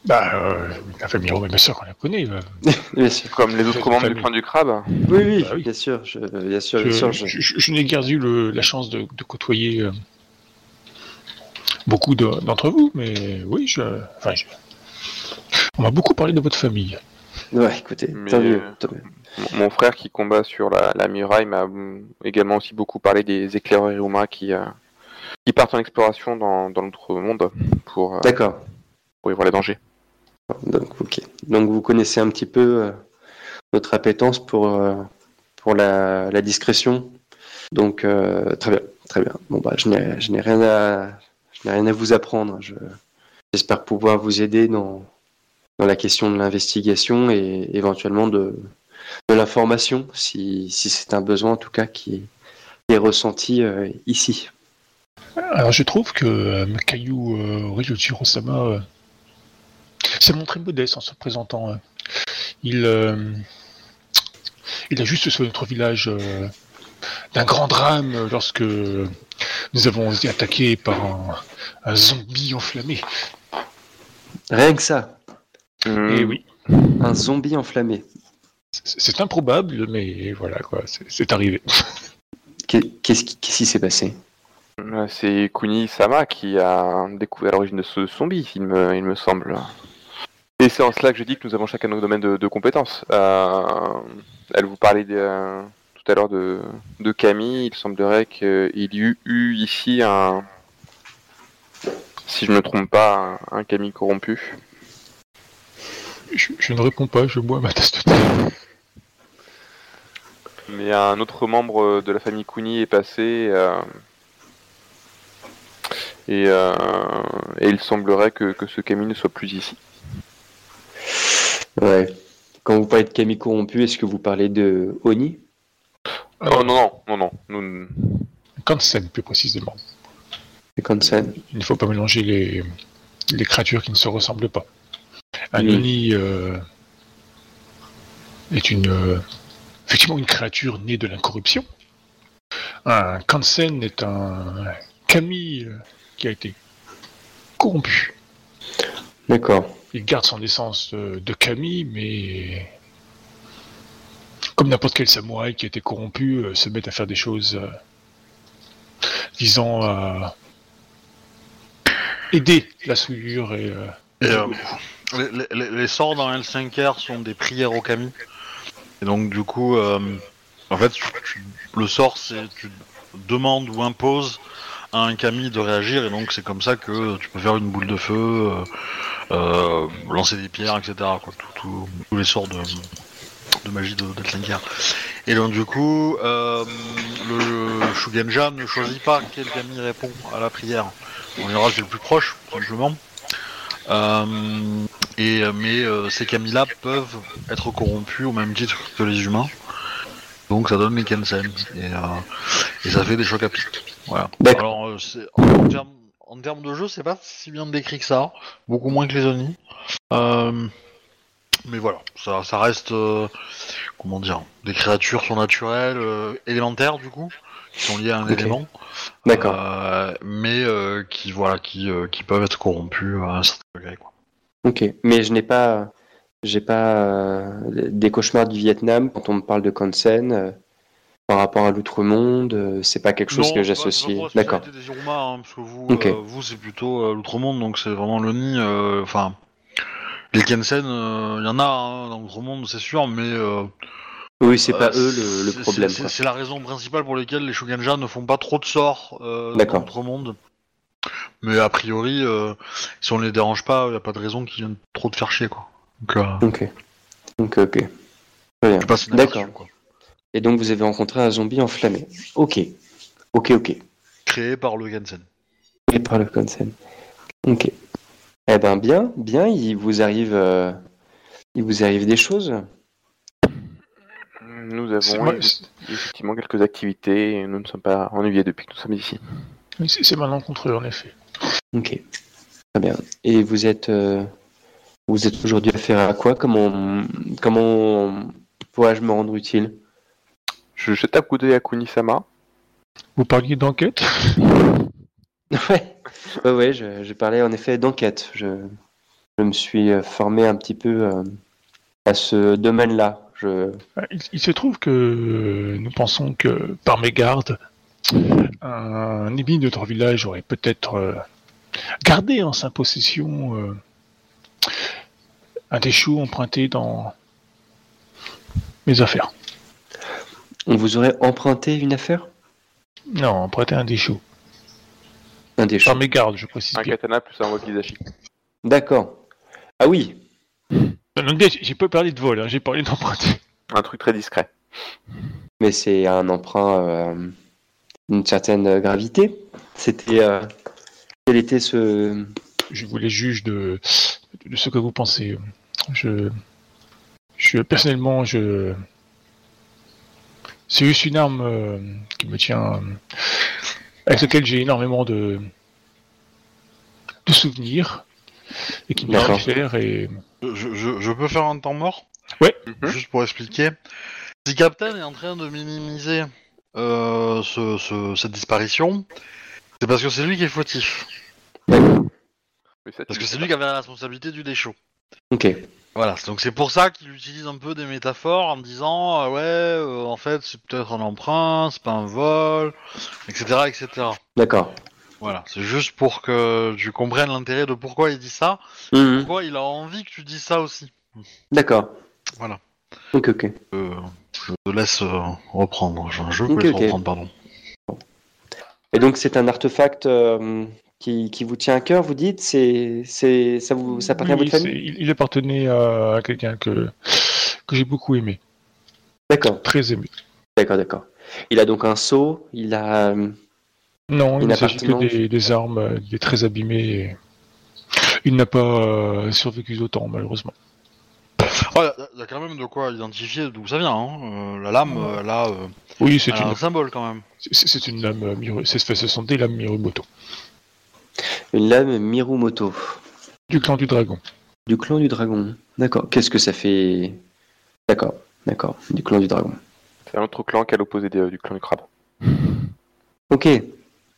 Bah, euh, la famille Romain, bien sûr qu'on la connaît. Bien sûr. Comme les autres membres du clan du crabe. Oui, oui, Bah oui. bien sûr, je, bien sûr, Je, bien sûr. je- je- je- je n'ai guère eu le- la chance de, de côtoyer euh, beaucoup de- d'entre vous, mais oui, je, enfin, je- on m'a beaucoup parlé de votre famille. Ouais, écoutez, Mais, tant mieux, tant mieux. Mon- frère qui combat sur la, la muraille m'a également aussi beaucoup parlé des éclaireurs Iruma qui, euh, qui partent en exploration dans, dans l'autre monde pour, euh, D'accord. Pour y voir les dangers. Donc, ok. Donc, vous connaissez un petit peu euh, notre appétence pour, euh, pour la, la discrétion. Donc, euh, très bien, très bien. Bon, bah, je n'ai je n'ai rien à, je n'ai rien à vous apprendre. Je- J'espère pouvoir vous aider dans, dans la question de l'investigation et éventuellement de, de l'information, si, si c'est un besoin en tout cas qui est ressenti euh, ici. Alors je trouve que euh, euh, Ryujiro-sama euh, s'est montré modeste en se présentant. euh. Il, euh, il a juste sauvé notre village euh, d'un grand drame lorsque nous avons été attaqués par un, un zombie enflammé. Rien que ça. Et oui, un zombie enflammé. c'est improbable, mais voilà quoi, c'est arrivé. Qu'est- Qu'est-ce qui s'est passé? C'est Kuni Sama qui a découvert l'origine de ce zombie, il me, il me semble. Et c'est en cela que je dis que nous avons chacun nos domaines de, de compétences. Euh, elle vous parlait de- tout à l'heure de, de Camille. Il semblerait qu'il y eut eu ici un, si je ne me trompe pas, un, un Camille corrompu. Je, je ne réponds pas, je bois ma tasse de thé. Mais un autre membre de la famille Kuni est passé. euh, et, euh, et il semblerait que, que ce Camille ne soit plus ici. Ouais. Quand vous parlez de Camille corrompu, est-ce que vous parlez de Oni? Oh non, non, non, non. Nous, Kansen plus précisément. Kansen Il ne faut pas mélanger les, les créatures qui ne se ressemblent pas. Un Oui. Oni euh, est une, euh, effectivement une créature née de l'incorruption. Un Kansen est un Kami euh, qui a été corrompu. D'accord. Il garde son essence euh, de Kami, mais comme n'importe quel samouraï qui a été corrompu, euh, se met à faire des choses euh, visant à aider la souillure et euh, Et, euh, les, les- les sorts dans L5R sont des prières au kami. Et donc du coup, euh, en fait, tu- tu- le sort c'est tu demandes ou imposes à un kami de réagir et donc c'est comme ça que tu peux faire une boule de feu, euh, euh, lancer des pierres, etc. Quoi, tout- tout- tous les sorts de, de magie de d'L5R. Et donc du coup, euh, le Shugenja ne choisit pas quel kami répond à la prière. En général, c'est le plus proche, simplement. Euh, et, mais euh, ces Camilla peuvent être corrompus au même titre que les humains. Donc ça donne les Kensen. Et, et ça fait des chocs à pic. Voilà. Alors, euh, c'est- en, termes, en termes de jeu, c'est pas si bien décrit que ça. Beaucoup moins que les Oni. Euh, mais voilà, ça, ça reste. euh, comment dire Des créatures surnaturelles, euh, élémentaires du coup, qui sont liées à un Ok. élément. D'accord. Euh, mais euh, qui voilà qui, euh, qui peuvent être corrompus à un certain degré quoi. Ok. Mais je n'ai pas, j'ai pas euh, des cauchemars du Vietnam quand on me parle de Kansen euh, par rapport à l'outre-monde. euh, c'est pas quelque chose Non, que j'associe. D'accord. spécialité des Iruma, hein, parce que vous, euh, vous c'est plutôt euh, l'outre-monde, donc c'est vraiment le nid. euh, Enfin, les Kensen, il y en a hein, dans l'outre-monde, c'est sûr, mais euh, Oui, c'est pas eux le, problème. c'est- la raison principale pour laquelle les Shugenja ne font pas trop de sorts euh, dans l'outre-monde. Mais a priori, euh, si on les dérange pas, il n'y a pas de raison qu'ils viennent trop te faire chier quoi. Donc, euh, Ok. Ok, ok. D'accord. Et donc vous avez rencontré un zombie enflammé. Ok. Ok, ok. Créé par le Gensen. Et par le Kansen. Ok. Eh ben bien, bien. Il vous arrive, euh, il vous arrive des choses. Nous avons effectivement quelques activités et nous ne sommes pas ennuyés depuis que nous sommes ici. c'est c'est malencontreux en effet. Ok. Très bien. Et vous êtes, euh, Vous êtes aujourd'hui affaire à quoi? Comment, comment pourrais-je me rendre utile? Je jette un coup d'œil à Kunisama. Vous parliez d'enquête? Ouais, ouais, ouais je, je parlais en effet d'enquête. Je, je me suis formé un petit peu euh, à ce domaine-là. Je... il, il se trouve que nous pensons que, par mégarde, un ennemi de notre village aurait peut-être euh, gardé en sa possession euh, un des choux emprunté dans mes affaires. On vous aurait emprunté une affaire? Non, emprunté un des choux. Un des Par choses. mégarde, je précise Un bien. katana plus un wakizashi. D'accord. Ah oui, j'ai j'ai pas parlé de vol, hein, j'ai parlé d'emprunter. Un truc très discret. mais c'est un emprunt euh, d'une certaine gravité. C'était. euh, quel était ce. Je vous les juge de, de ce que vous pensez. Je, je personnellement, je, c'est juste une arme euh, qui me tient, euh, avec laquelle j'ai énormément de, de souvenirs et qui me fait fier et Je, je- je peux faire un temps mort? Mhm. Juste pour expliquer. Si Captain est en train de minimiser euh, ce- ce- cette disparition, c'est parce que c'est lui qui est fautif. Parce que c'est lui qui avait la responsabilité du déchaud. Ok. Voilà, donc c'est pour ça qu'il utilise un peu des métaphores en disant ah ouais, euh, en fait c'est peut-être un emprunt, c'est pas un vol, etc. etc. D'accord. Voilà, c'est juste pour que tu comprennes l'intérêt de pourquoi il dit ça, Mhm. pourquoi il a envie que tu dises ça aussi. D'accord. Voilà. Ok, ok. Euh, je te laisse euh, reprendre, je, je Ok, peux laisse ok. reprendre, pardon. Et donc c'est un artefact euh, qui, qui vous tient à cœur, vous dites C'est, c'est, ça vous, ça appartient à Oui, votre c'est- famille il, il appartenait à, à quelqu'un que que j'ai beaucoup aimé, D'accord, très aimé. d'accord, d'accord. Il a donc un seau. Il a. Non, il ne s'agit que des, des armes, il est très abîmé. et Il n'a pas euh, survécu autant, malheureusement. Il y, a quand même de quoi identifier d'où ça vient. Hein. Euh, la lame, euh, là, euh, Oui, c'est elle a une, un symbole quand même. c'est c'est une lame euh, Miru, c'est- ce sont des lames Mirumoto, une lame Mirumoto du clan du dragon. du clan du dragon. D'accord. Qu'est-ce que ça fait? D'accord, d'accord. Du clan du dragon. C'est un autre clan qu'à l'opposé des- du clan du crabe. Ok.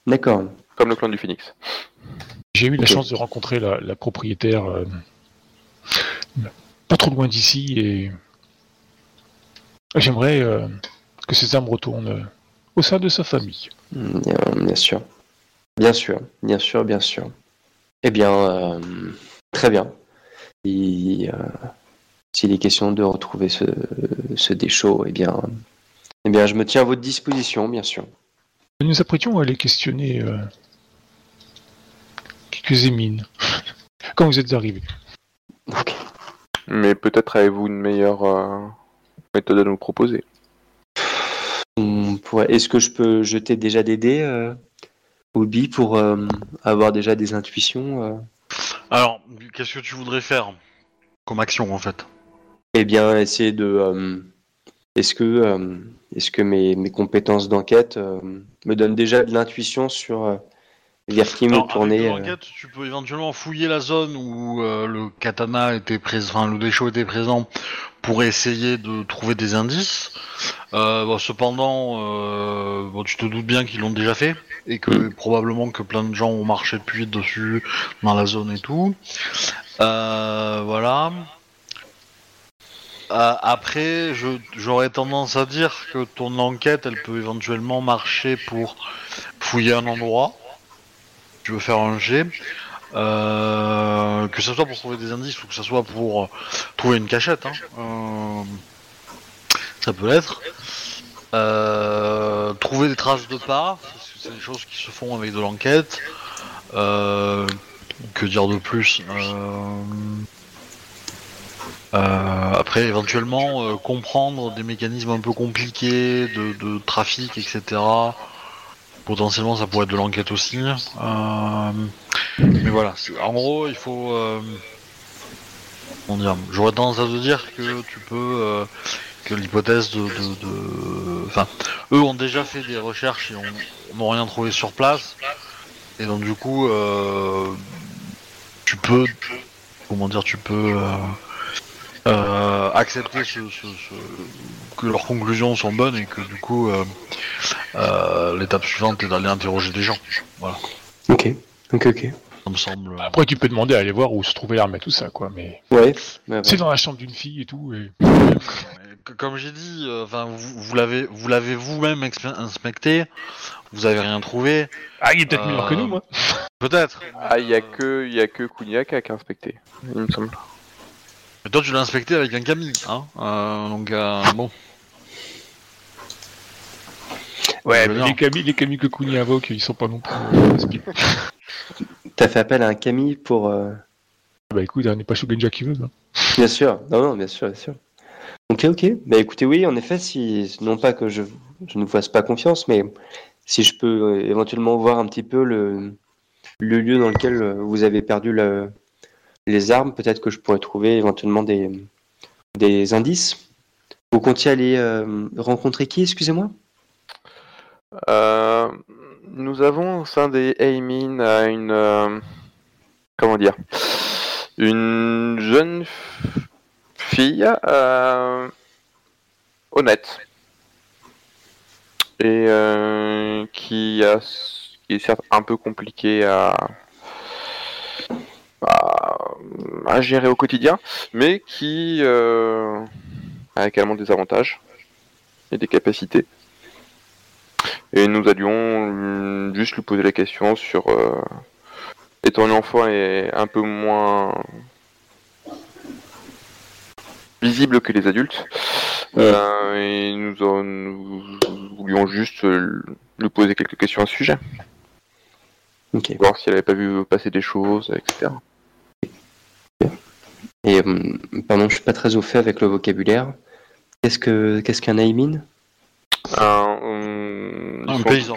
D'accord. Comme le clan du phoenix. J'ai eu la Ok. chance de rencontrer la, la propriétaire euh, pas trop loin d'ici et j'aimerais euh, que ces armes retournent euh, au sein de sa famille. Mm, Bien, bien sûr. Bien sûr, bien sûr, bien sûr. Eh bien, euh, très bien. Et, euh, S'il est question de retrouver ce, ce déchaud, eh bien, eh bien, je me tiens à votre disposition, bien sûr. Nous nous apprêtions à aller questionner euh, quelques émines quand vous êtes arrivés. Ok. Mais peut-être avez-vous une meilleure euh, méthode à nous proposer. Est-ce que je peux jeter déjà des dés euh, billes pour euh, avoir déjà des intuitions euh Alors, qu'est-ce que tu voudrais faire comme action en fait? Eh bien, essayer de. euh, est-ce que, est-ce que mes, mes compétences d'enquête me donnent déjà de l'intuition sur vers qui me tourner tu peux éventuellement fouiller la zone où euh, le katana était présent, enfin le déchaud était présent, pour essayer de trouver des indices. Euh, bon, cependant, euh, bon, tu te doutes bien qu'ils l'ont déjà fait et que Mm. probablement que plein de gens ont marché depuis dessus dans la zone et tout. Euh, voilà. Euh, après, j'aurais tendance à dire que ton enquête, elle peut éventuellement marcher pour fouiller un endroit. Tu veux faire un jet. Euh, que ce soit pour trouver des indices ou que ce soit pour trouver une cachette. hein. Euh, ça peut l'être. Euh, trouver des traces de pas, c'est des choses qui se font avec de l'enquête. Euh, que dire de plus Euh, après, éventuellement, comprendre des mécanismes un peu compliqués de, trafic, etc. Potentiellement, ça pourrait être de l'enquête aussi. Mais voilà, en gros, il faut. J'aurais tendance à te dire que tu peux. Que l'hypothèse de, de, de- Enfin, eux ont déjà fait des recherches et on- n'ont rien trouvé sur place. Et donc, du coup, euh, tu peux comment dire, tu peux euh, euh, accepter ce- ce- ce- que leurs conclusions sont bonnes et que du coup, euh, euh, l'étape suivante est d'aller interroger des gens. Voilà, Ok, ok, ok. ça me semble. Après, tu peux demander à aller voir où se trouvait l'arme et tout ça, quoi. Mais Ouais, c'est dans la chambre d'une fille et tout. Et... Comme j'ai dit, euh, enfin, vous, vous l'avez, vous l'avez vous-même inspecté, vous avez rien trouvé. Ah, il est peut-être Euh, meilleur que nous, moi. Peut-être. Ah, il y a que, il y a que qui a inspecté, il me semble. Mais toi, tu l'as inspecté avec un Camille, hein. euh, donc euh, bon. Ouais, mais les camis, les que Kuni invoque, ils sont pas non plus. euh. T'as fait appel à un Camille pour. euh, bah écoute, on n'est pas Shugenja qui veut. hein. Bien sûr, non, non, bien sûr, bien sûr. Ok, ok. Bah écoutez, oui, en effet, non pas que je, ne vous fasse pas confiance, mais si je peux euh, éventuellement voir un petit peu le, lieu dans lequel euh, vous avez perdu le- les armes, peut-être que je pourrais trouver éventuellement des, indices. Vous comptiez aller euh, rencontrer qui, excusez-moi? Nous avons au sein des Aimin une comment dire? Une jeune fille euh, honnête et euh, qui a qui est certes un peu compliqué à gérer au quotidien, mais qui euh, a également des avantages et des capacités. Et nous allions juste lui poser la question sur étant un enfant est un peu moins visible que les adultes. Euh, et nous, en- nous voulions juste euh, lui poser quelques questions à ce sujet. Ok. Voir si elle avait pas vu passer des choses, etc. Et euh, pardon, je suis pas très au fait avec le vocabulaire. Qu'est-ce que qu'est-ce qu'un Aimin Un, euh, paysan,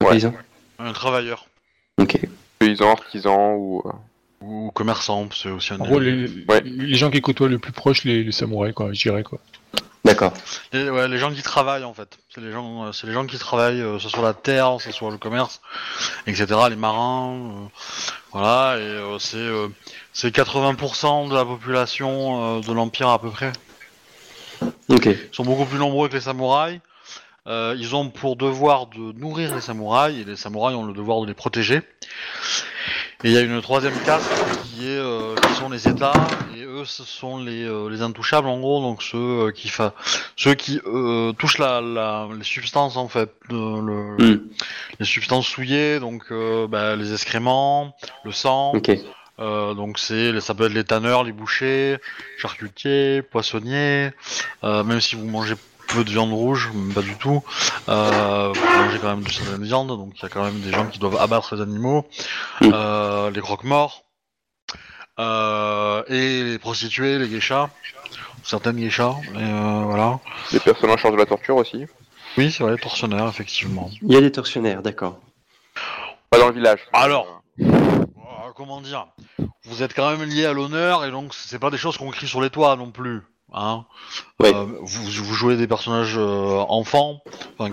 Un paysan un travailleur Ok. paysans, artisans ou euh, ou commerçant, c'est aussi un. En gros, les, Ouais. les gens qui côtoient le plus proche, les, les samouraïs, quoi, je dirais, quoi. D'accord. Les, ouais, les gens qui travaillent en fait. C'est les gens, euh, c'est les gens qui travaillent, euh, que ce soit la terre, que ce soit le commerce, etc. Les marins, euh, voilà. Et euh, c'est euh, c'est 80% de la population euh, de l'empire à peu près. Ok. Ils sont beaucoup plus nombreux que les samouraïs. Euh, ils ont pour devoir de nourrir les samouraïs et les samouraïs ont le devoir de les protéger. Et il y a une troisième caste qui est euh, qui sont les États et eux ce sont les, euh, les intouchables en gros donc ceux euh, qui fa... ceux qui euh, touchent la, la les substances en fait le- Hmm. les substances souillées donc euh, bah, les excréments le sang Ok. euh, donc c'est, ça peut être les tanneurs, les bouchers, charcutiers, poissonniers. euh, même si vous mangez peu de viande rouge, même pas du tout, euh, vous mangez quand même de certaines viandes. Donc il y a quand même des gens qui doivent abattre les animaux, Mm. euh, les croque-morts, euh, et les prostituées, les geishas, certaines geishas. Et euh, voilà. des personnes en charge de la torture aussi. Oui, c'est vrai, tortionnaire effectivement. Il y a des tortionnaires, d'accord. Pas dans le village. Alors. Euh, comment dire? Vous êtes quand même lié à l'honneur et donc c'est pas des choses qu'on crie sur les toits non plus. Hein Ouais. Euh, vous, vous jouez des personnages euh, enfants,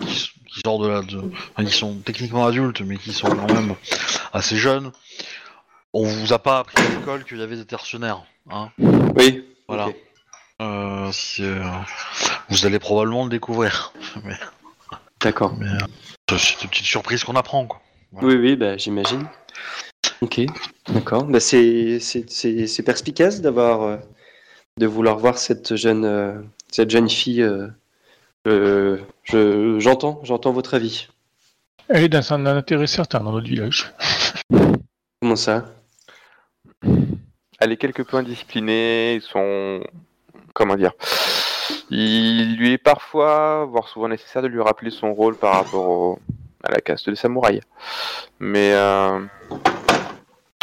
qui, qui sortent de la, de, qui sont techniquement adultes mais qui sont quand même assez jeunes. On vous a pas appris à l'école qu'il y avait des tertionnaires. Hein Oui. Voilà. euh, vous allez probablement le découvrir. Mais, D'accord. c'est des petites surprises qu'on apprend quoi. Oui, oui, bah, j'imagine. Ok, d'accord. Bah, c'est, perspicace d'avoir, de vouloir voir cette jeune, euh, cette jeune fille. euh, euh, je, j'entends, j'entends votre avis. Elle est d'un un intérêt certain dans notre village. Comment ça? Elle est quelque peu indisciplinée, son... Comment dire Il lui est parfois, voire souvent nécessaire de lui rappeler son rôle par rapport au- à la caste des samouraïs. Mais euh,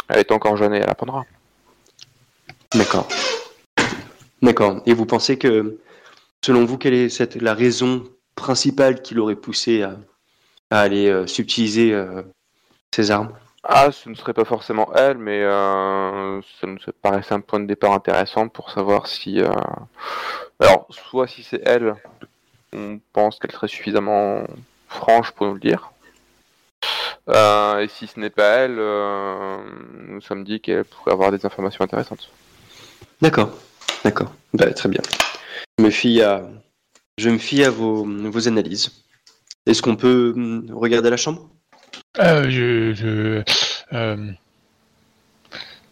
elle est encore jeune et elle apprendra. D'accord. D'accord. Et vous pensez que, selon vous, quelle est cette, la raison principale qui l'aurait poussé à, à aller euh, subtiliser euh, ses armes? Ah, ce ne serait pas forcément elle, mais euh, ça nous paraissait un point de départ intéressant pour savoir si... euh, Alors, soit si c'est elle, on pense qu'elle serait suffisamment franche pour nous le dire. Euh, et si ce n'est pas elle, euh, nous sommes dit qu'elle pourrait avoir des informations intéressantes. D'accord, d'accord. Bah, très bien. Je me fie à, je me fie à vos, vos analyses. Est-ce qu'on peut hum, regarder la chambre? Euh, je. je euh,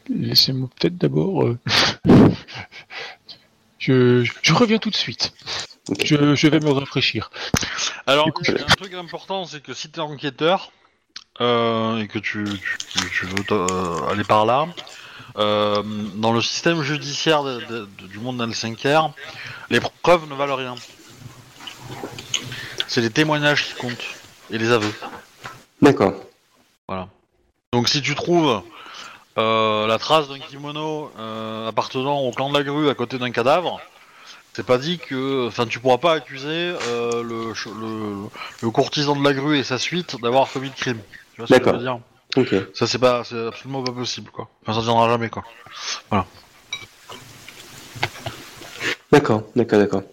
Laissez-moi peut-être d'abord. euh, je, je reviens tout de suite. Je, je vais me rafraîchir. Alors, coup, un truc important, c'est que si t'es enquêteur euh, et que tu, tu, tu veux aller par là, euh, dans le système judiciaire de- de- de- du monde d'Alcinker, les preuves ne valent rien. C'est les témoignages qui comptent et les aveux. D'accord. Donc si tu trouves euh, la trace d'un kimono euh, appartenant au clan de la grue à côté d'un cadavre, c'est pas dit que, enfin, tu pourras pas accuser euh, le, le, le courtisan de la grue et sa suite d'avoir commis le crime. Tu vois ce que je veux dire? Ok. Ça c'est pas, c'est absolument pas possible quoi. Enfin, ça ne viendra jamais quoi. D'accord, d'accord, d'accord.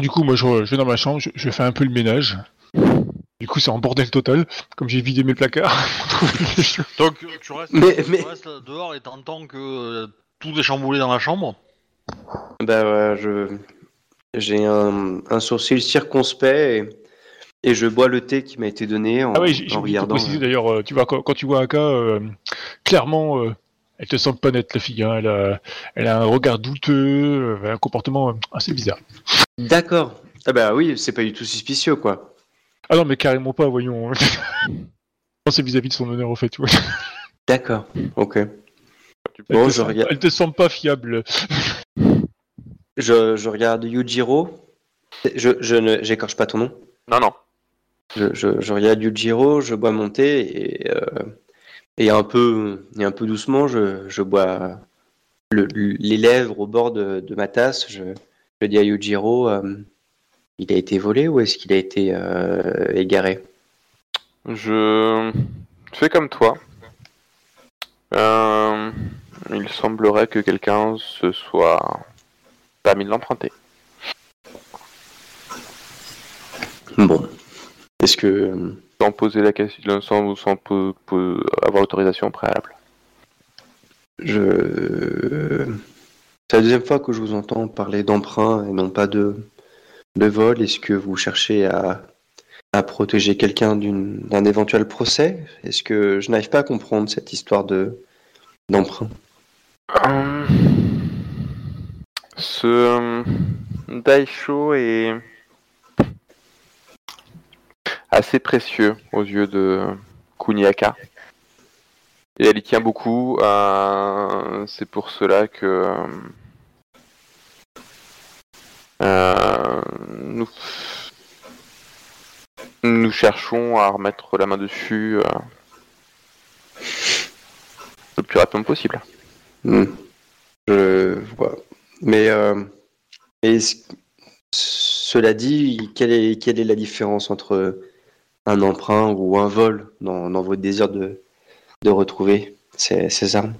Du coup, moi, je, je vais dans ma chambre, je, je fais un peu le ménage. Du coup, c'est en bordel total, comme j'ai vidé mes placards. Donc tu restes, Mais- tu mais- restes dehors et t'entends que euh, tout est chamboulé dans la chambre? Bah ouais, je j'ai un, un sourcil circonspect et, et je bois le thé qui m'a été donné en, ah oui, en regardant. préciser d'ailleurs, euh, tu vois, quand, quand tu vois Aka, euh, clairement, euh, elle te semble pas nette, la fille. hein. Elle, a, elle a un regard douteux, euh, un comportement euh, assez bizarre. D'accord. Ah bah oui, c'est pas du tout suspicieux quoi. Ah non, mais carrément pas, voyons. C'est vis-à-vis de son honneur, au fait. D'accord. Ok. Bon, te je semble, regarde. elle te semble pas fiable. Je, je regarde Yujiro. Je, je ne j'écorche pas ton nom. Non, non. Je, je, je regarde Yujiro, je bois mon thé et, euh, et un peu et un peu doucement, je, je bois le- les lèvres au bord de, de ma tasse. Je, dis à Yujiro, euh, il a été volé ou est-ce qu'il a été euh, égaré? Je fais comme toi. Il semblerait que quelqu'un se soit permis de l'emprunter. Bon. Est-ce que euh, Sans poser la question, sans, sans po- avoir l'autorisation préalable. je c'est la deuxième fois que je vous entends parler d'emprunt et non pas de de vol. Est-ce que vous cherchez à à protéger quelqu'un d'un éventuel procès? Est-ce que je n'arrive pas à comprendre cette histoire de d'emprunt? Euh, Ce euh, Daisho est assez précieux aux yeux de Kuniaka. Et elle y tient beaucoup. euh, C'est pour cela que euh, nous, nous cherchons à remettre la main dessus euh, le plus rapidement possible. Hmm. Je vois. Mais cela dit, quelle est, quelle est la différence entre un emprunt ou un vol dans, dans votre désir de, de retrouver ces, ces armes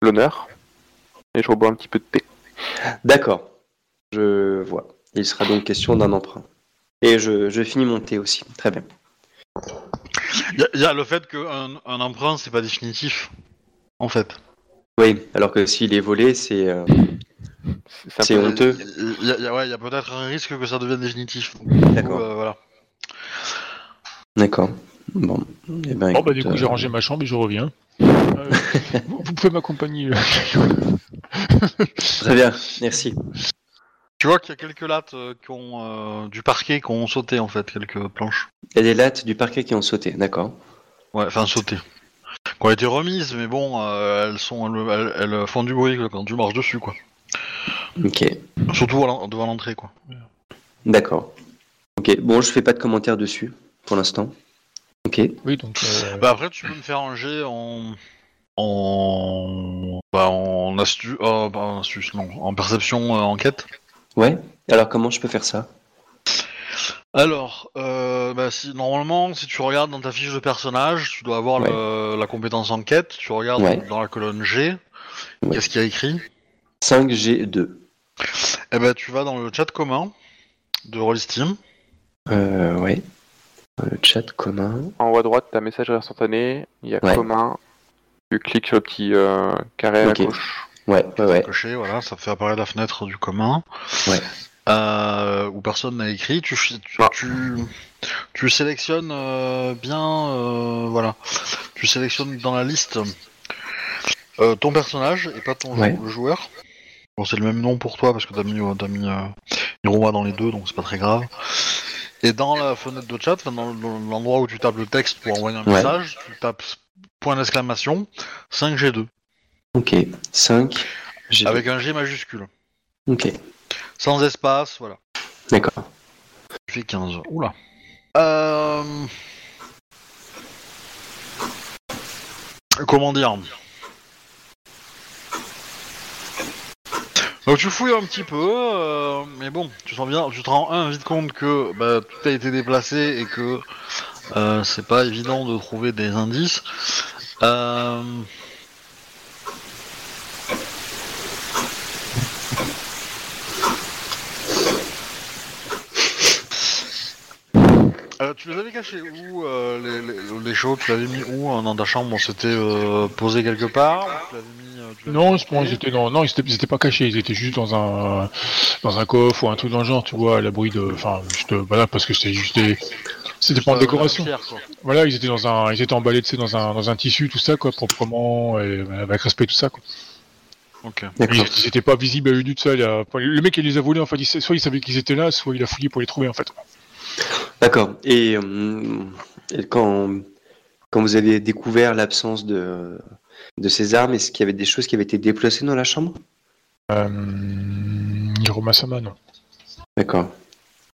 L'honneur. Et je rebois un petit peu de thé. D'accord, je vois. Il sera donc question d'un emprunt. Et je, je finis mon thé aussi. Très bien. Il y, a- y a le fait qu'un un emprunt c'est pas définitif, en fait. Oui, alors que s'il est volé, c'est euh, C'est peu- honteux. Il y a, y a- ouais, y a peut-être un risque que ça devienne définitif. D'accord. euh, voilà. D'accord. Bon. Eh ben, Bon, bah, du coup, j'ai euh, rangé ma chambre et je reviens. Euh, vous, vous pouvez m'accompagner. euh. Très bien, merci. Tu vois qu'il y a quelques lattes euh, qui ont, euh, du parquet qui ont sauté en fait, quelques planches. Il y a des lattes du parquet qui ont sauté, d'accord. Ouais, enfin sauté. Qui ont été remises, mais bon, euh, elles sont, elles, elles- elles font du bruit quand tu marches dessus, quoi. Ok, Surtout devant l'entrée, quoi. d'accord. Ok, bon, je fais pas de commentaires dessus pour l'instant. Ok, Oui, donc. euh, Bah après, tu peux me faire un jet en, en, bah, en astuce, euh, pas en astuce, non, en perception, euh, enquête. ouais. Alors comment je peux faire ça? Alors, euh, bah, si, normalement, si tu regardes dans ta fiche de personnage, tu dois avoir le- la compétence enquête. Tu regardes Ouais. dans la colonne G. Ouais. Qu'est-ce qu'il y a écrit? 5G2. Eh ben, tu vas dans le chat commun de Rollsteam. Euh, ouais. Le chat commun. En haut à droite, ta messagerie instantanée, il y a Ouais. commun. Tu cliques sur le petit euh, carré à gauche. Ouais, ouais, ouais. Coché, voilà, ça fait apparaître la fenêtre du commun. Ouais. Euh, où personne n'a écrit. Tu, tu, Ah. tu, tu sélectionnes euh, bien, euh, voilà. Tu sélectionnes dans la liste euh, ton personnage et pas ton jou- Ouais. le joueur. Bon, c'est le même nom pour toi parce que t'as mis, euh, t'as mis euh, Hiroma dans les deux, donc c'est pas très grave. Et dans la fenêtre de chat, dans l'endroit où tu tapes le texte pour envoyer un Ouais. message, tu tapes point d'exclamation 5G2 Ok. 5. J'ai avec un G majuscule. Ok. Sans espace, voilà. D'accord. Tu fais 15. Oula. Euh... Comment dire? Tu fouilles un petit peu, euh, mais bon, tu sens bien, tu te rends un vite compte que bah, tout a été déplacé et que euh, c'est pas évident de trouver des indices. Euh... Tu les avais cachés où les, les, les Tu l'avais mis où? Dans ta chambre C'était euh, posé quelque part Non, je pense qu'ils étaient dans... non, ils étaient, ils étaient pas cachés, ils étaient juste dans un dans un coffre ou un truc dans le genre, tu vois, à l'abri de, enfin, juste, voilà, parce que c'était juste des, c'était pas en Euh, décoration. Voilà, ils étaient dans un, ils étaient emballés, tu sais, dans un dans un tissu, tout ça, quoi, proprement et avec respect, tout ça, quoi. Ok. D'accord. Ils, ils étaient pas visibles à eux du tout seul. Le mec qui les a volés, en fait, il soit il savait qu'ils étaient là, soit il a fouillé pour les trouver, en fait. D'accord. Et, euh, et quand, quand vous avez découvert l'absence de, de ces armes, est-ce qu'il y avait des choses qui avaient été déplacées dans la chambre? Euh... Non. D'accord.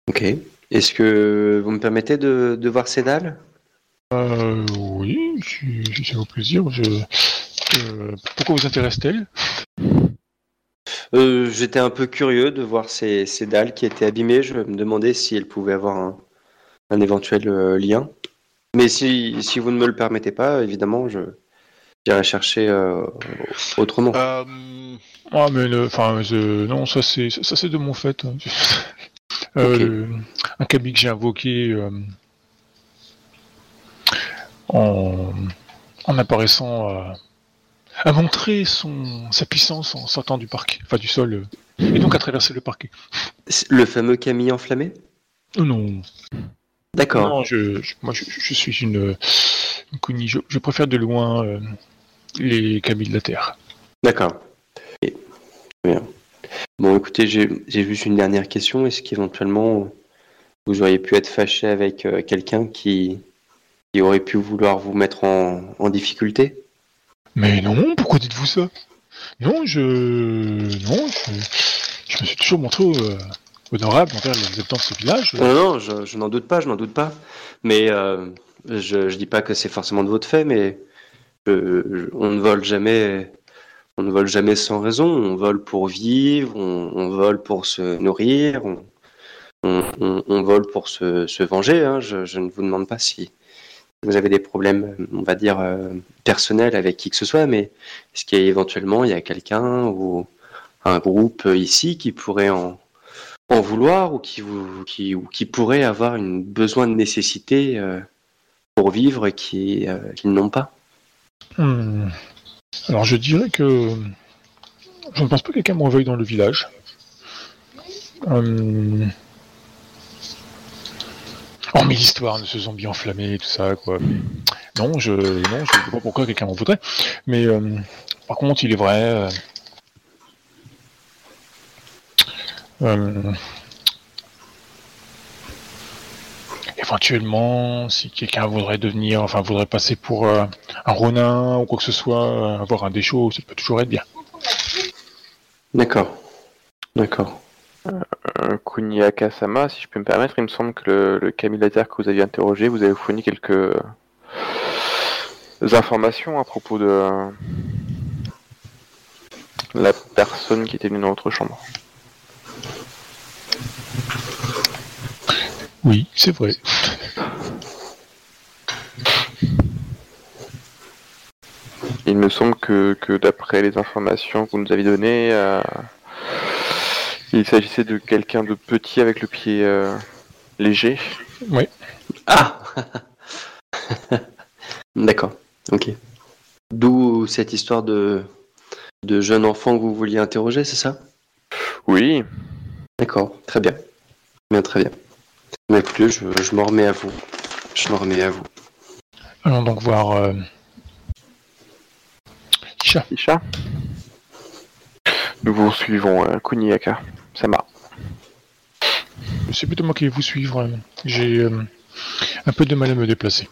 Ok. Est-ce que vous me permettez de, de voir ces dalles? Euh, oui, c'est au plaisir. Je... euh, pourquoi vous intéresse-t-elle? Euh, J'étais un peu curieux de voir ces, ces dalles qui étaient abîmées. Je me demandais si elles pouvaient avoir un, un éventuel euh, lien. Mais si, si vous ne me le permettez pas, évidemment, je j'irai chercher euh, autrement. Ah, mais enfin, non, ça c'est ça c'est de mon fait. hein. Euh, le- un kami que j'ai invoqué en, en apparaissant à, à montrer son sa puissance en sortant du parquet, enfin du sol, euh, et donc à traverser le parquet. Le fameux Camille enflammé? Non, D'accord. non, je, je- moi je, je suis une, une. Je, je préfère de loin euh, les Kami de la terre. D'accord. Bien. Bon, écoutez, j'ai juste une dernière question. Est-ce qu'éventuellement, vous auriez pu être fâché avec euh, quelqu'un qui, qui aurait pu vouloir vous mettre en, en difficulté? Mais non, pourquoi dites-vous ça? Non, je. Non, je, je me suis toujours montré euh, honorable envers les habitants de ce village. Non, non, je, je n'en doute pas, je n'en doute pas. Mais euh, je, je dis pas que c'est forcément de votre fait, mais euh, on ne vole jamais, on ne vole jamais sans raison. On vole pour vivre, on, vole pour se nourrir, on, vole pour se, venger. hein. Je, ne vous demande pas si vous avez des problèmes, on va dire euh, personnels avec qui que ce soit, mais est-ce qu'il y a éventuellement il y a quelqu'un ou un groupe ici qui pourrait en vouloir ou qui, pourraient avoir une besoin de nécessité euh, pour vivre qu'ils n'ont pas? Hmm. Alors je dirais que. Je ne pense pas que quelqu'un m'en veuille dans le village. Hum. Hormis l'histoire de ce zombie enflammé et tout ça, quoi. Non, je non, je ne sais pas pourquoi quelqu'un m'en voudrait. Mais euh, par contre, il est vrai. euh, euh, éventuellement, si quelqu'un voudrait devenir, enfin voudrait passer pour euh, un ronin ou quoi que ce soit, euh, avoir un déchaud, ça peut toujours être bien. D'accord. D'accord. Euh, Kuniaka Sama, si je peux me permettre, il me semble que le, le Camille que vous aviez interrogé, vous avez fourni quelques informations à propos de la personne qui était venue dans votre chambre. Oui, c'est vrai. Il me semble que, que d'après les informations que vous nous avez données, euh, il s'agissait de quelqu'un de petit avec le pied euh, léger. Ah D'accord, ok. D'où cette histoire de, de jeune enfant que vous vouliez interroger, c'est ça? Oui, D'accord, très bien. Bien, très bien. Mais plus, je, je m'en remets à vous. Je m'en remets à vous. Allons donc voir. Euh... Isha. Isha. Nous vous suivons, euh, Kuniaka. Sama. C'est plutôt moi qui vais vous suivre. euh. J'ai euh, un peu de mal à me déplacer.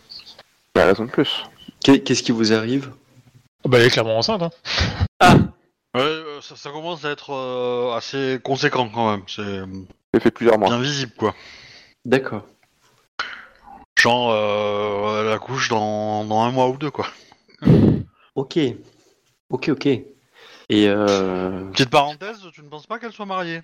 La raison de plus. Qu'est- Qu'est-ce qui vous arrive? Oh, bah, elle est clairement enceinte. Hein. Ouais, euh, ça, ça commence à être euh, assez conséquent quand même. C'est J'ai fait plusieurs mois. bien visible quoi. D'accord. Genre, euh, elle accouche dans, dans un mois ou deux quoi. Ok. Ok, ok. Et euh... Petite parenthèse, tu ne penses pas qu'elle soit mariée?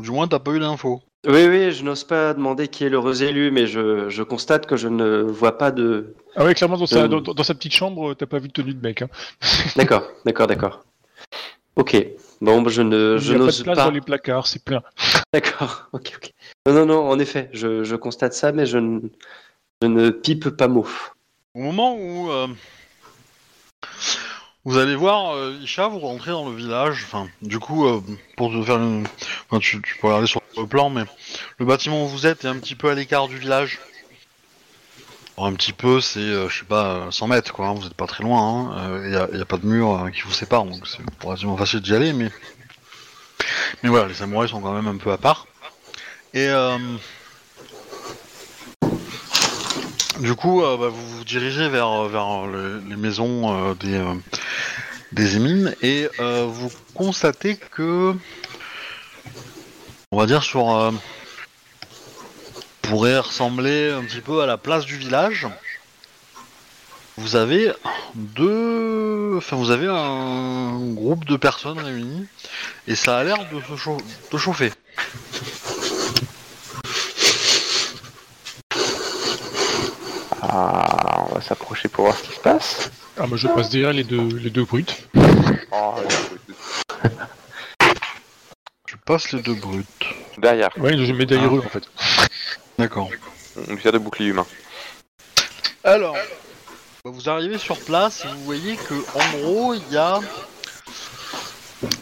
Du moins, t'as pas eu d'infos. Oui, oui, je n'ose pas demander qui est l'heureux élu, mais je, je constate que je ne vois pas de... Ah ouais, clairement, dans sa, Euh. dans, dans sa petite chambre, t'as pas vu de tenue de mec. Hein. D'accord, d'accord, d'accord. Ok. Bon, bah, je ne, Il je n'y a pas n'ose de place pas. dans les placards, c'est plein. D'accord, ok, ok. Non, non, non, en effet, je, je constate ça, mais je ne, je ne pipe pas mot. Au moment où euh, vous allez voir euh, Isha, vous rentrez dans le village. Enfin, du coup, euh, pour te faire une... enfin, tu, tu peux regarder sur le plan, mais le bâtiment où vous êtes est un petit peu à l'écart du village. Un petit peu, c'est, euh, je sais pas, euh, 100 mètres, quoi. hein, vous êtes pas très loin. Il hein. n'y a, y a pas de mur euh, qui vous sépare, donc c'est relativement facile d'y aller, mais... Mais voilà, les samouraïs sont quand même un peu à part. Et... Euh... Du coup, euh, bah, vous vous dirigez vers, vers le- les maisons euh, des, euh, des émines et euh, vous constatez que, on va dire, sur. Pourrait ressembler un petit peu à la place du village. Vous avez deux. Enfin, vous avez un groupe de personnes réunies et ça a l'air de se chau- de chauffer. Ah, on va s'approcher pour voir ce qui se passe. Ah, moi, je passe derrière les deux, les deux brutes. Oh, Je passe les deux brutes. derrière, Ouais, je mets derrière Ah. eux, en fait. D'accord. on lui sert de bouclier humain. Alors, bah, vous arrivez sur place et vous voyez que en gros il y a,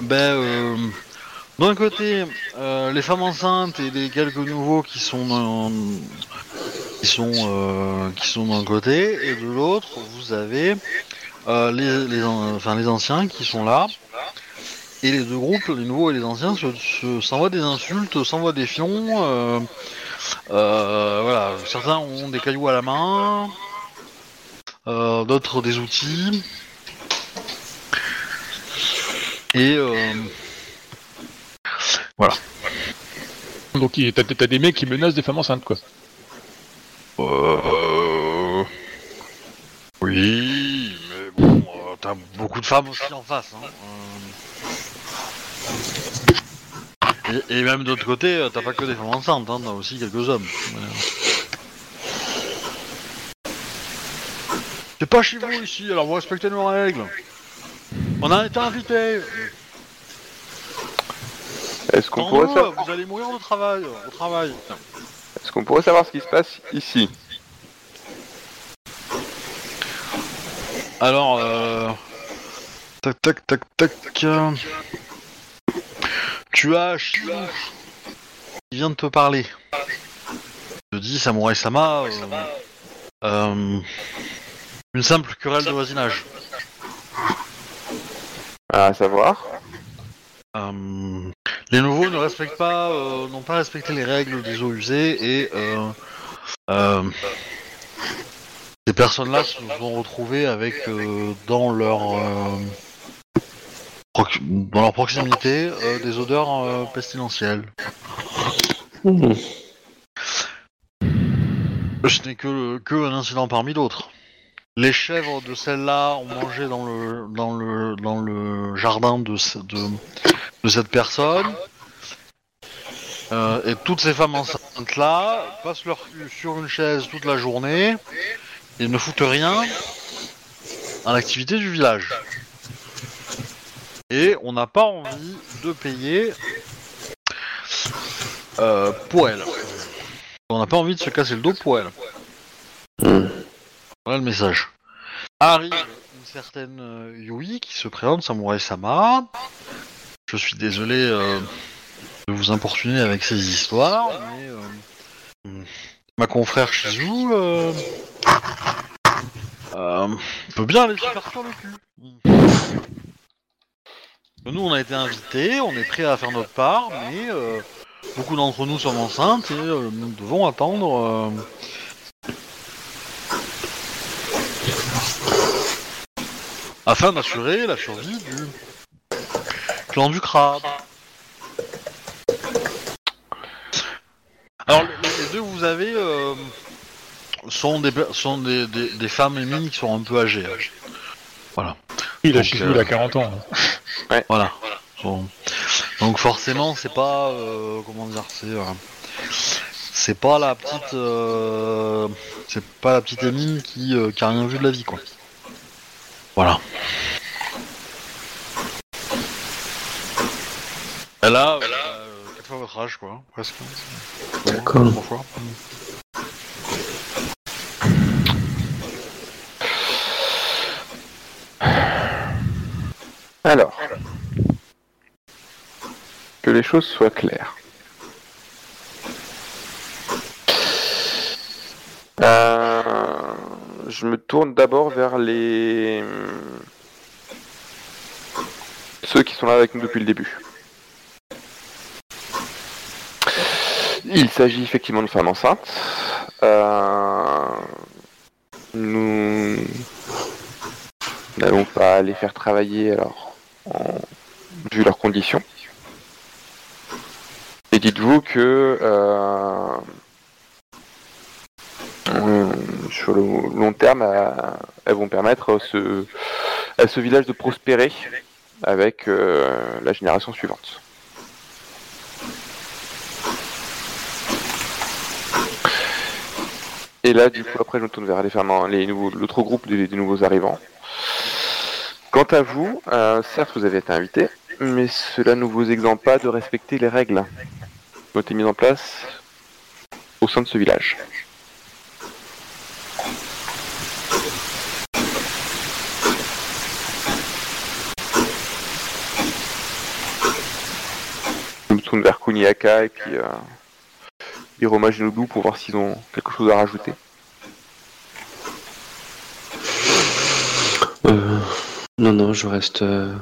ben, euh, d'un côté euh, les femmes enceintes et les quelques nouveaux qui sont dans- qui sont euh, qui sont d'un côté et de l'autre vous avez euh, les, enfin les anciens qui sont là et les deux groupes les nouveaux et les anciens se, se- s'envoient des insultes s'envoient des fions voilà certains ont des cailloux à la main euh, d'autres des outils. Et euh, Donc, il- t'as t'as des mecs qui menacent des femmes enceintes, quoi. euh, oui, mais bon, euh, t'as beaucoup de femmes aussi en face. Hein. Euh, Et, et même d'autre côté, euh, t'as pas que des femmes enceintes, hein, t'as aussi quelques hommes. Ouais. C'est pas chez vous ici, alors vous respectez nos règles. On a été invités. Est-ce qu'on pourrait, nous, sa- vous allez mourir de travail, au travail. est-ce qu'on pourrait savoir ce qui se passe ici? Alors, euh... Tac, tac, tac, tac. Tu as Shirou qui vient de te parler. Je dis Samurai Sama. euh, Une simple querelle de voisinage. À savoir Euh, Les nouveaux ne respectent pas, euh, n'ont pas respecté les règles des eaux usées et euh, ces personnes-là se sont retrouvées avec dans leur prox- dans leur proximité euh, des odeurs euh, pestilentielles. Ce n'est que, que un incident parmi d'autres. Les chèvres de celle-là ont mangé dans le dans le dans le jardin de ce- de, de cette personne. Euh, et toutes ces femmes enceintes là passent leur cul sur une chaise toute la journée et ne foutent rien à l'activité du village. Et on n'a pas envie de payer euh, pour elle. On n'a pas envie de se casser le dos pour elle. Voilà le message. Arrive une certaine euh, Yui qui se présente, Samurai Sama. Je suis désolé euh, de vous importuner avec ces histoires, mais euh, ma confrère Shizu euh, euh, peut bien aller se faire sur le cul. Nous, on a été invités, on est prêts à faire notre part, mais euh, beaucoup d'entre nous sommes enceintes et euh, nous devons attendre. euh, afin d'assurer la survie du clan du crabe. Alors les, deux que vous avez sont, des, sont des, des- femmes émines qui sont un peu âgées. hein. Voilà. Il a euh, il a 40 ans. Voilà. Donc forcément c'est pas euh, comment dire c'est euh, c'est pas la petite euh, c'est pas la petite émine qui, euh, qui a rien vu de la vie quoi. Voilà. Elle a, quatre fois votre âge quoi, presque. D'accord. Trois fois. Alors, que les choses soient claires. Euh, je me tourne d'abord vers les ceux qui sont là avec nous depuis le début. Il s'agit effectivement de femmes enceintes. Euh, Nous n'allons pas les faire travailler alors vu leurs conditions. Et dites-vous que euh, euh, sur le long terme, euh, elles vont permettre à ce, village de prospérer avec la génération suivante. Et là, du coup, après, je me tourne vers les les l'autre groupe des nouveaux arrivants. Quant à vous, euh, certes, vous avez été invité, mais cela ne vous exempte pas de respecter les règles qui ont été mises en place au sein de ce village. Je me tourne vers Kuniaka et puis euh, Hiroma pour voir s'ils ont quelque chose à rajouter. Non, non, je reste euh,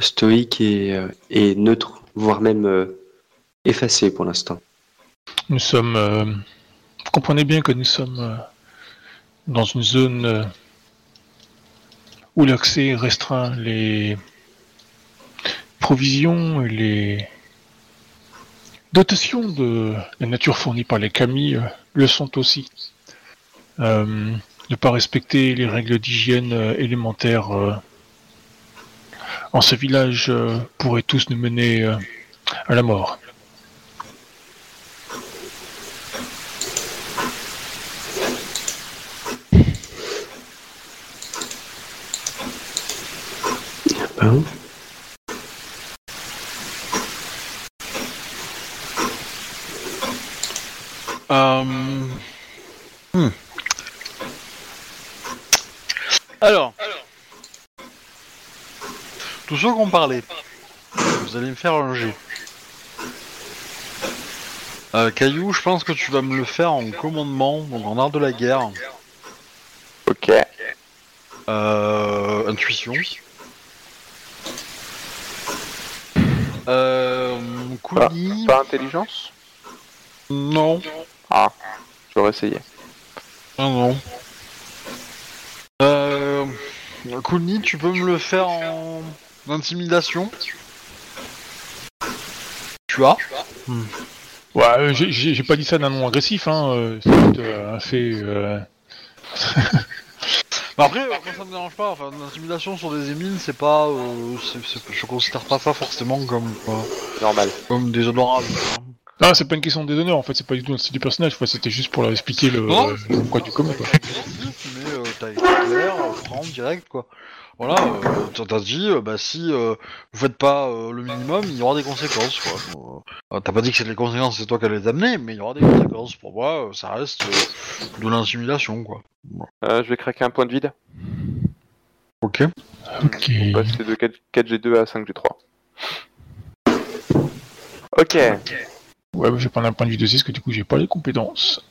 stoïque et, euh, et neutre, voire même euh, effacé pour l'instant. Nous sommes. vous comprenez bien que nous sommes dans une zone où l'accès est restreint. Les provisions et les dotations de la nature fournies par les euh, le sont aussi. Ne pas respecter les règles d'hygiène élémentaires en ce village euh, pourrait tous nous mener euh, à la mort. Hein Euh, hmm. Alors, tous ceux qui ont parlé, vous allez me faire un jet. Euh, Caillou, je pense que tu vas me le faire en commandement, donc en art de la guerre. Ok. Euh, intuition. Euh, Kuni, Pas intelligence? Non. Ah, j'aurais essayé. Non, non. Euh, Kuni, tu peux me le faire en intimidation Tu as Ouais, euh, j'ai- j'ai j'ai pas dit ça d'un nom agressif, hein. euh, C'est juste, euh, un fait. euh, Bah Après, euh, moi ça me dérange pas. Enfin, l'intimidation sur des émines, c'est pas. euh, c'est- c'est- je considère pas ça forcément comme, euh, Normal. comme des honorables. hein. Non, c'est pas une question de déshonneur, en fait, c'est pas du tout un style du personnage, quoi, c'était juste pour leur expliquer le, Non. le quoi du commun, quoi. Mais euh, t'as été clair, euh, franc, direct, quoi. Voilà, euh, t'as- dit, euh, bah si euh, vous faites pas euh, le minimum, il y aura des conséquences. quoi. Euh, t'as pas dit que c'est les conséquences, c'est toi qui allais les amener, mais il y aura des conséquences. Pour moi, euh, ça reste euh, de l'intimidation, quoi. Euh, je vais craquer un point de vide. Ok. Ok. On va passer de 4, 4G2 à 5G3. Ok. Ouais, bah, je vais prendre un point de vue de 6, parce que du coup, j'ai pas les compétences.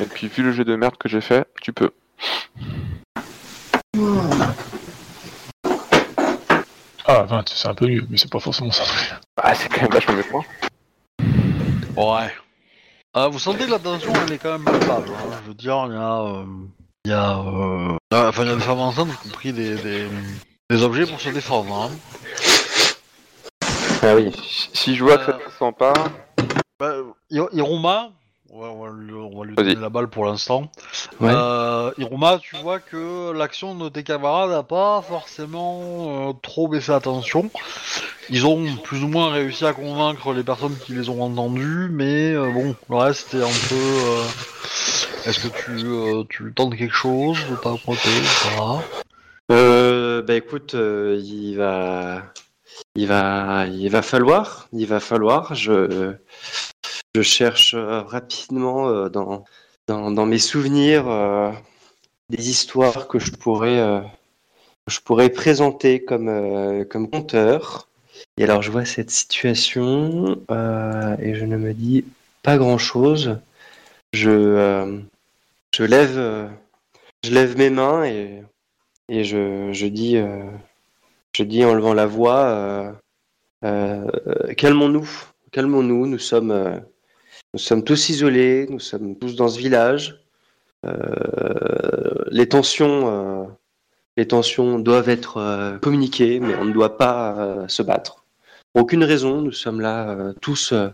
Et puis, vu le jeu de merde que j'ai fait, tu peux. Ah, 20, c'est un peu mieux, mais c'est pas forcément ça. Ah, c'est quand même vachement mieux que moi. Ouais. Ah, vous sentez que la tension, elle est quand même palpable. hein. Je veux dire, il y a... euh, Il y a... euh, ah, Enfin, il y a des femmes enceintes qui ont pris des, des, des objets pour se défendre. Hein. Ah oui. Si je vois que ça Euh. ne sent pas, Bah, Hiruma, on va, on va lui, on va lui Vas-y. donner la balle pour l'instant. Ouais. Euh, tu vois que l'action de tes camarades n'a pas forcément euh, trop baissé attention. Ils ont plus ou moins réussi à convaincre les personnes qui les ont entendus, mais euh, bon, le reste est un peu. euh, Est-ce que tu, euh, tu tentes quelque chose de pas etc. Euh, bah écoute, euh, il va, il va, il va falloir, il va falloir. Je, je cherche euh, rapidement euh, dans, dans, mes souvenirs euh, des histoires que je pourrais, je pourrais présenter comme, comme conteur. Et alors je vois cette situation et je ne me dis pas grand chose. Je, je lève, je lève mes mains et et je, je dis, je dis en levant la voix, calmons-nous, calmons-nous. Nous sommes, nous sommes tous isolés, nous sommes tous dans ce village. Euh, les tensions, euh, les tensions doivent être euh, communiquées, mais on ne doit pas euh, se battre. Pour aucune raison, nous sommes là euh, tous euh,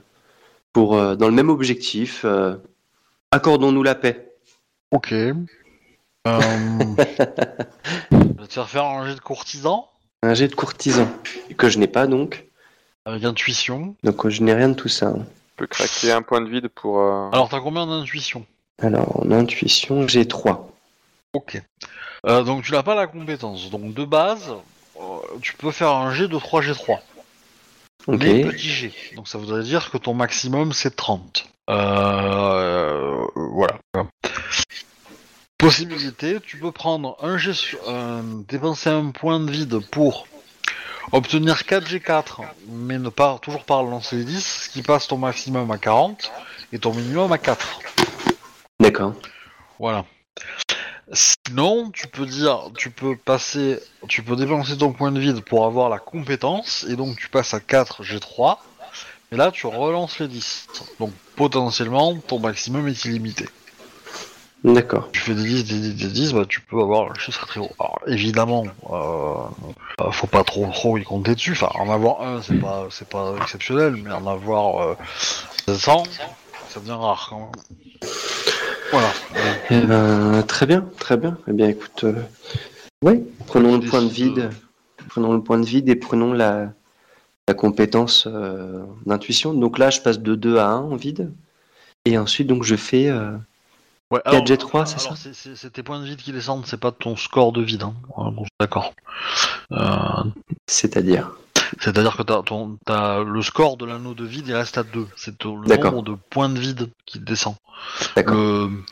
pour euh, dans le même objectif. euh, accordons-nous la paix. Ok. Je vais te faire faire un jet de courtisan? Un jet de courtisan que je n'ai pas donc. avec intuition. Donc je n'ai rien de tout ça. hein. Peux craquer un point de vide pour. euh, Alors, t'as combien d'intuition Alors en intuition, j'ai 3. Ok. Euh, donc tu n'as pas la compétence. Donc de base, euh, tu peux faire un G de 3G3. Ok. Mais petit G. Donc ça voudrait dire que ton maximum c'est 30. Euh, euh, voilà. Possibilité, tu peux prendre un G, sur- euh, dépenser un point de vide pour obtenir 4G4, mais ne pas toujours pas relancer les 10, ce qui passe ton maximum à 40 et ton minimum à 4. D'accord. Voilà. Sinon, tu peux dire, tu peux passer, tu peux dépenser ton point de vide pour avoir la compétence, et donc tu passes à 4 G3, et là tu relances les 10. Donc potentiellement, ton maximum est illimité. D'accord. Tu fais des 10, des 10, des 10, bah tu peux avoir un chiffre très haut. Alors évidemment, euh, euh, faut pas trop trop y compter dessus. Enfin, en avoir un, c'est pas, c'est pas exceptionnel, mais en avoir euh, 700, ça devient rare quand même. Voilà. Eh ben, très bien, très bien. Eh bien, écoute, euh, ouais, prenons le point de vide, prenons le point de vide et prenons la, la compétence euh, d'intuition. Donc là, je passe de 2 à 1 en vide. Et ensuite, donc, je fais. Ouais, 4G3, c'est ça c'est- tes points de vide qui descendent, c'est pas ton score de vide. Hein. Bon, d'accord. Euh, C'est-à-dire. C'est-à-dire que ton, le score de l'anneau de vide, il reste à 2. C'est ton- le nombre de points de vide qui descend. Le-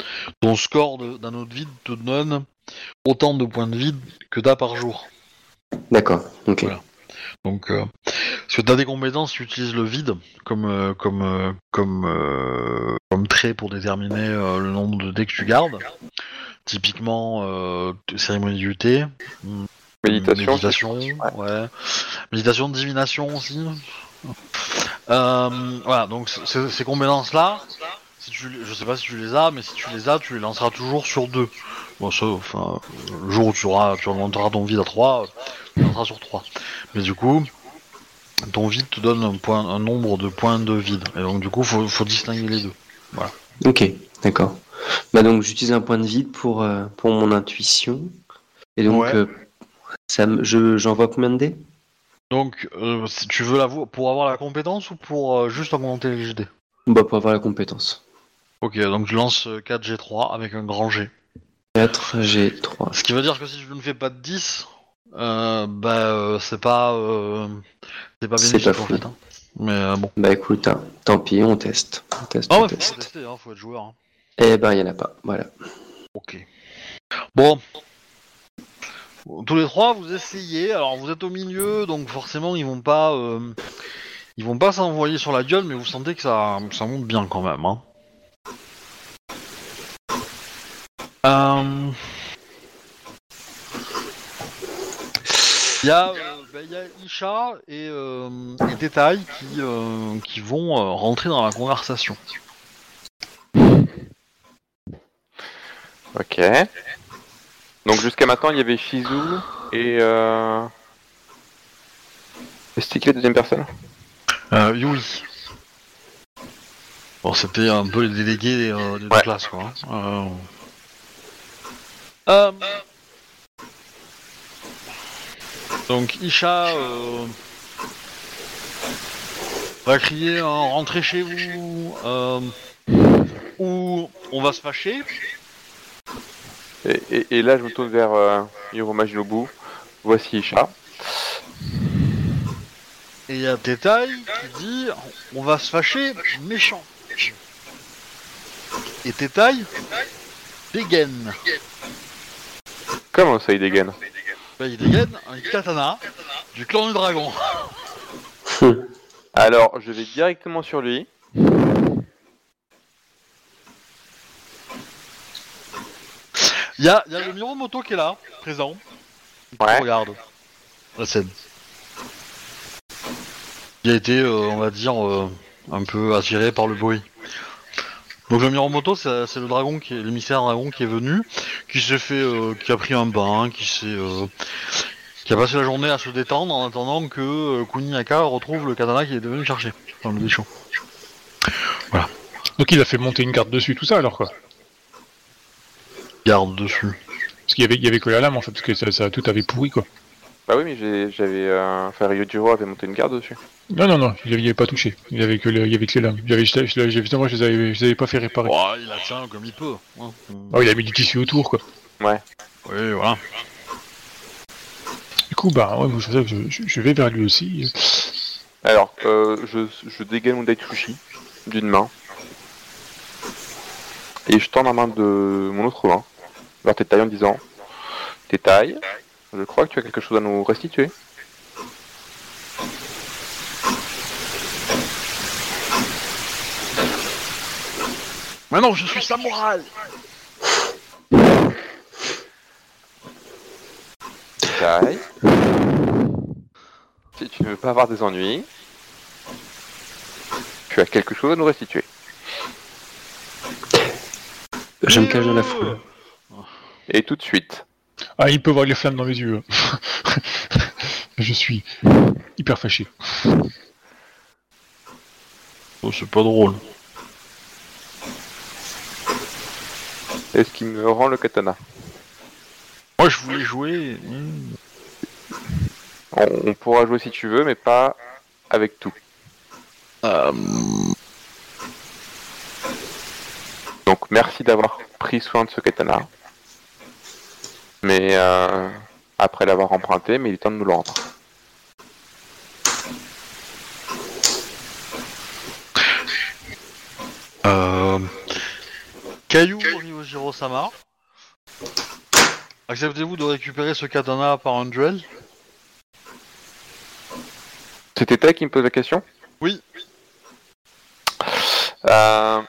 ton score de- d'anneau de vide te donne autant de points de vide que t'as par jour. D'accord. Ok. Voilà. Donc, euh, parce que t'as des compétences qui utilisent le vide comme euh, comme euh, comme euh, comme trait pour déterminer le nombre de dés que tu gardes. Typiquement, cérémonie du thé, Méditation. méditation, ouais. méditation de divination aussi. Voilà, donc ces compétences-là, si tu, les- je sais pas si tu les as, mais si tu les as, tu les lanceras toujours sur deux. Bon, ça, enfin, le jour où tu auras, tu remonteras ton vide à 3, tu lanceras sur 3. Mais du coup, ton vide te donne un, point, un nombre de points de vide. Et donc, du coup, faut, faut distinguer les deux. Ok. D'accord. Bah donc, j'utilise un point de vide pour, euh, pour mon intuition. Et donc, Ouais. euh, ça je, j'envoie combien de dés? Donc, euh, si tu veux la pour avoir la compétence ou pour juste augmenter les GD Bah, pour avoir la compétence. Ok, donc je lance 4G3 avec un grand G. 4, j'ai 3. Ce qui veut dire que si je ne fais pas de 10, Euh, bah, euh, c'est pas, euh, c'est pas C'est bénéfique pas en fou. fait. hein. Mais euh, bon. Bah écoute, hein, tant pis, on teste. On teste, Ah on faut teste. tester, hein, faut être joueur. hein. Eh ben, il y en a pas. Voilà. Ok. Bon. Tous les trois, vous essayez. Alors, vous êtes au milieu, donc forcément, ils vont pas, euh, ils vont pas s'envoyer sur la gueule, mais vous sentez que ça, ça monte bien quand même. Hein. Euh, Il y, a, euh, bah, il y a Isha et, euh, et Détail qui, euh, qui vont euh, rentrer dans la conversation. Ok. Donc jusqu'à maintenant, il y avait Shizu et... Euh... et C'était qui la deuxième personne? Euh, Yui. Bon, c'était un peu les délégués euh, deux Ouais. classes, quoi. hein. Euh... Euh, Donc, Isha euh, va crier en rentrez chez vous, euh, ou on va se fâcher. et, et- et là, je me tourne vers euh, Hiroma Shinobu. Voici Isha. Et il y a Détail qui dit on va se fâcher méchant. Et Détail dégaine. Comment ça, il dégaine? Bah, il dégaine un katana du clan du dragon. Alors, je vais directement sur lui. Il y a, il y a le Miromoto qui est là, présent. Ouais. regarde la scène. Il a été, euh, on va dire, euh, un peu attiré par le bruit. Donc le Miromoto, c'est c'est le dragon qui est l'émissaire dragon qui est venu, qui s'est fait, euh, qui a pris un bain, qui s'est, euh, qui a passé la journée à se détendre en attendant que euh, Kuniaka retrouve le katana qu'il est devenu chercher. Enfin, le bichon. Donc il a fait monter une garde dessus, tout ça alors quoi. Garde dessus. Parce qu'il y avait, il y avait que la lame en fait, parce que ça, ça- tout avait pourri quoi. Bah oui, mais j'ai- j'avais... Euh... Enfin, Ryojiro avait monté une garde dessus. Non, non, non, il n'y avait pas touché. Il y avait que, le- il y avait que les lames. J'avais, je, je, je- moi, je les avais, je les avais pas fait réparer. Oh, il tient comme il peut. hein. Oh, il a mis du tissu autour quoi. Oui, voilà. Du coup, bah, ouais, je, je, je- je vais vers lui aussi. Alors, euh, je, je dégaine mon Daitsushi d'une main. Et je tends la main de mon autre main vers Tétaï en disant Tétaï, je crois que tu as quelque chose à nous restituer. Maintenant, je suis samouraï. Tétaï, si tu ne veux pas avoir des ennuis, tu as quelque chose à nous restituer. Je me cache dans la foule. Et tout de suite. Ah, il peut voir les flammes dans mes yeux. je suis hyper fâché. Oh, c'est pas drôle. Est-ce qu'il me rend le katana? Moi, je voulais jouer. on, on pourra jouer si tu veux, mais pas avec tout. Euh, Donc merci d'avoir pris soin de ce katana. Mais euh, après l'avoir emprunté, mais il est temps de nous le rendre. euh, Caillou Ryojiro-sama. Acceptez-vous de récupérer ce katana par un duel? C'était toi qui me pose la question? Oui. Euh...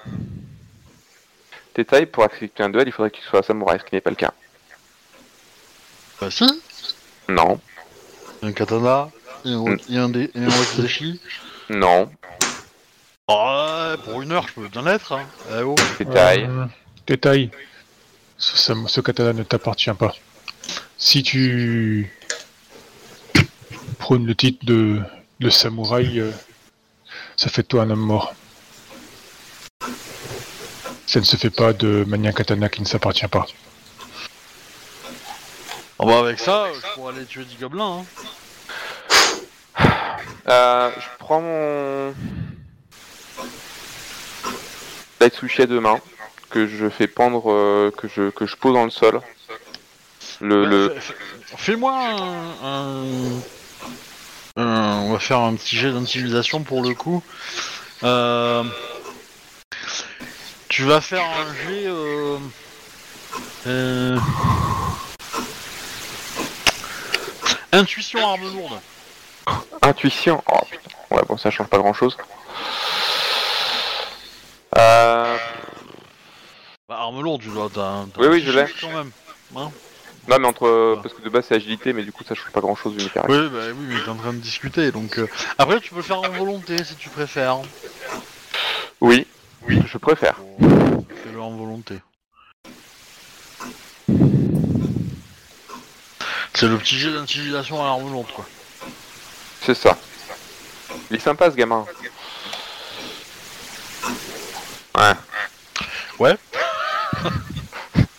Pour accepter un duel, il faudrait que tu sois samouraï, ce qui n'est pas le cas. Bah si. Non, Un katana et un, Mm. et un, dé- et un wakizashi. non, Ah, ouais, pour une heure, je peux bien être. Hein. Eh oh. Tétaï. Euh, détail. Ce, ce- ce katana ne t'appartient pas. Si tu prônes le titre de, de samouraï, euh, ça fait de toi un homme mort. Ça ne se fait pas de manière katana qui ne s'appartient pas. Ah bah avec ça, je pourrais aller tuer 10 gobelins. Hein. Euh, je prends mon Daitsushi à deux mains, que je fais pendre, euh, que je que je pose dans le sol. Le, Bah, le... fais- fais- Fais-moi un, un- un- On va faire un petit jet d'intimidation pour le coup. Euh, Tu vas faire un jet. euh, euh, Intuition arme lourde. Intuition. Oh putain. Ouais, bon, ça change pas grand chose. Euh... Bah, arme lourde, tu dois. t'as- t'as Oui, un oui, je l'ai. Quand même. Hein Non, mais entre. Parce que de base, c'est agilité, mais du coup, ça change pas grand chose une hyper oui, bah, oui, mais t'es en train de discuter. Donc euh, après, tu peux le faire en volonté si tu préfères. Oui, oui, je préfère. Fais-le en volonté. C'est le petit jet d'intimidation à l'arme lourde, quoi. C'est ça. Il est sympa ce gamin. Ouais. Ouais.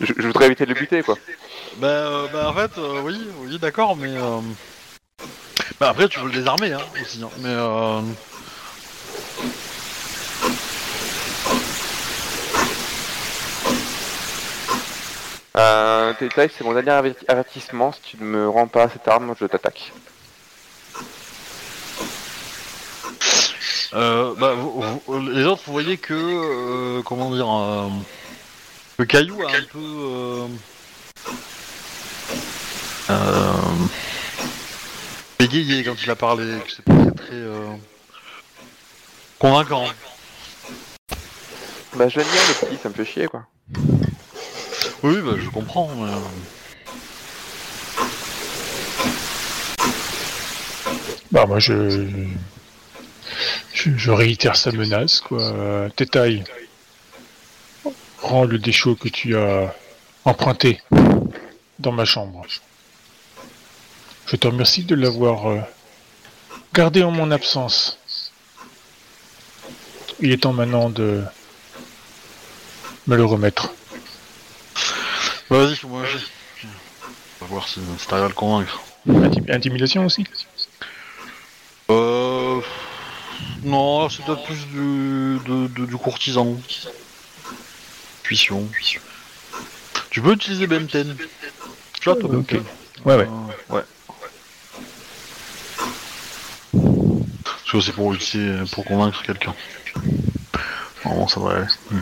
je, je voudrais éviter de le buter, quoi. Bah, euh, bah en fait, euh, oui, oui, d'accord, mais... euh, Bah après, tu peux le désarmer, hein, aussi, hein, mais... Euh... C'est mon dernier averti- avertissement. Si tu ne me rends pas cette arme, je t'attaque. Euh, bah, vous- vous- les autres, vous voyez que... euh, comment dire... euh, le caillou a un peu... Euh... Euh... Bégayé quand il a parlé, que c'est pas très, très euh, convaincant. Bah, je l'aime bien, le petit, ça me fait chier, quoi. Oui, bah je comprends. Euh, Bah moi je... je je réitère sa menace quoi. Tétail, rends le déchaud que tu as emprunté dans ma chambre. Je te remercie de l'avoir euh, gardé en mon absence. Il est temps maintenant de me le remettre. Vas-y, moi j'ai. On va voir si, si t'arrives à le convaincre. Intim- Intimidation aussi Euh. Non, c'est peut-être plus du, de- de- du courtisan. Intuition. Tu peux utiliser Benten. Tu vois, toi, Ok. Benten Ouais ouais. Euh, ouais. Parce que c'est pour utiliser, pour convaincre quelqu'un. Normalement, ça devrait aller. Hmm.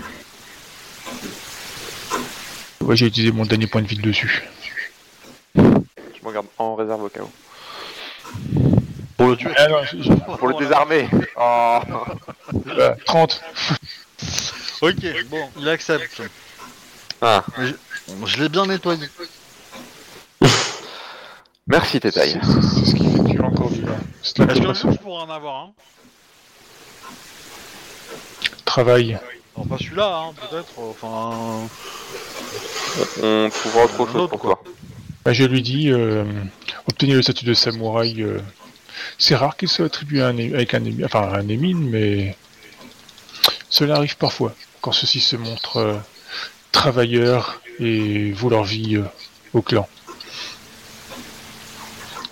Ouais, j'ai utilisé mon dernier point de vie dessus. Je me garde en réserve au cas où. Pour le tuer. Ah non, je- je- Pour le désarmer Oh euh, 30. Ok, bon, il accepte. Ah, Je l'ai bien nettoyé. merci Tétaï. C'est ce qui fait que tu es encore vivant. C'est Est-ce que je pourrais en avoir un? Travail. Non, pas celui-là, hein, peut-être. Enfin. On trouvera autre chose autre, pour quoi. toi. Bah, je lui dis, euh, obtenir le statut de samouraï, euh, c'est rare qu'il soit attribué à un, avec un, enfin, à un émine, mais cela arrive parfois, quand ceux-ci se montrent euh, travailleurs et vouent leur vie euh, au clan.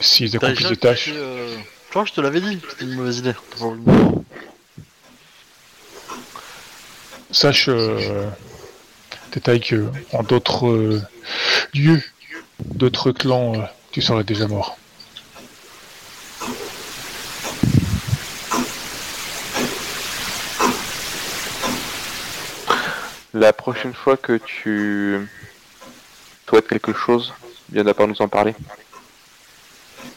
S'ils accomplissent des tâches, Tu vois, je te l'avais dit, c'était une mauvaise idée. Sache, euh, détail que en d'autres euh, lieux, d'autres clans, euh, tu serais déjà mort. La prochaine fois que tu souhaites quelque chose, viens d'abord nous en parler.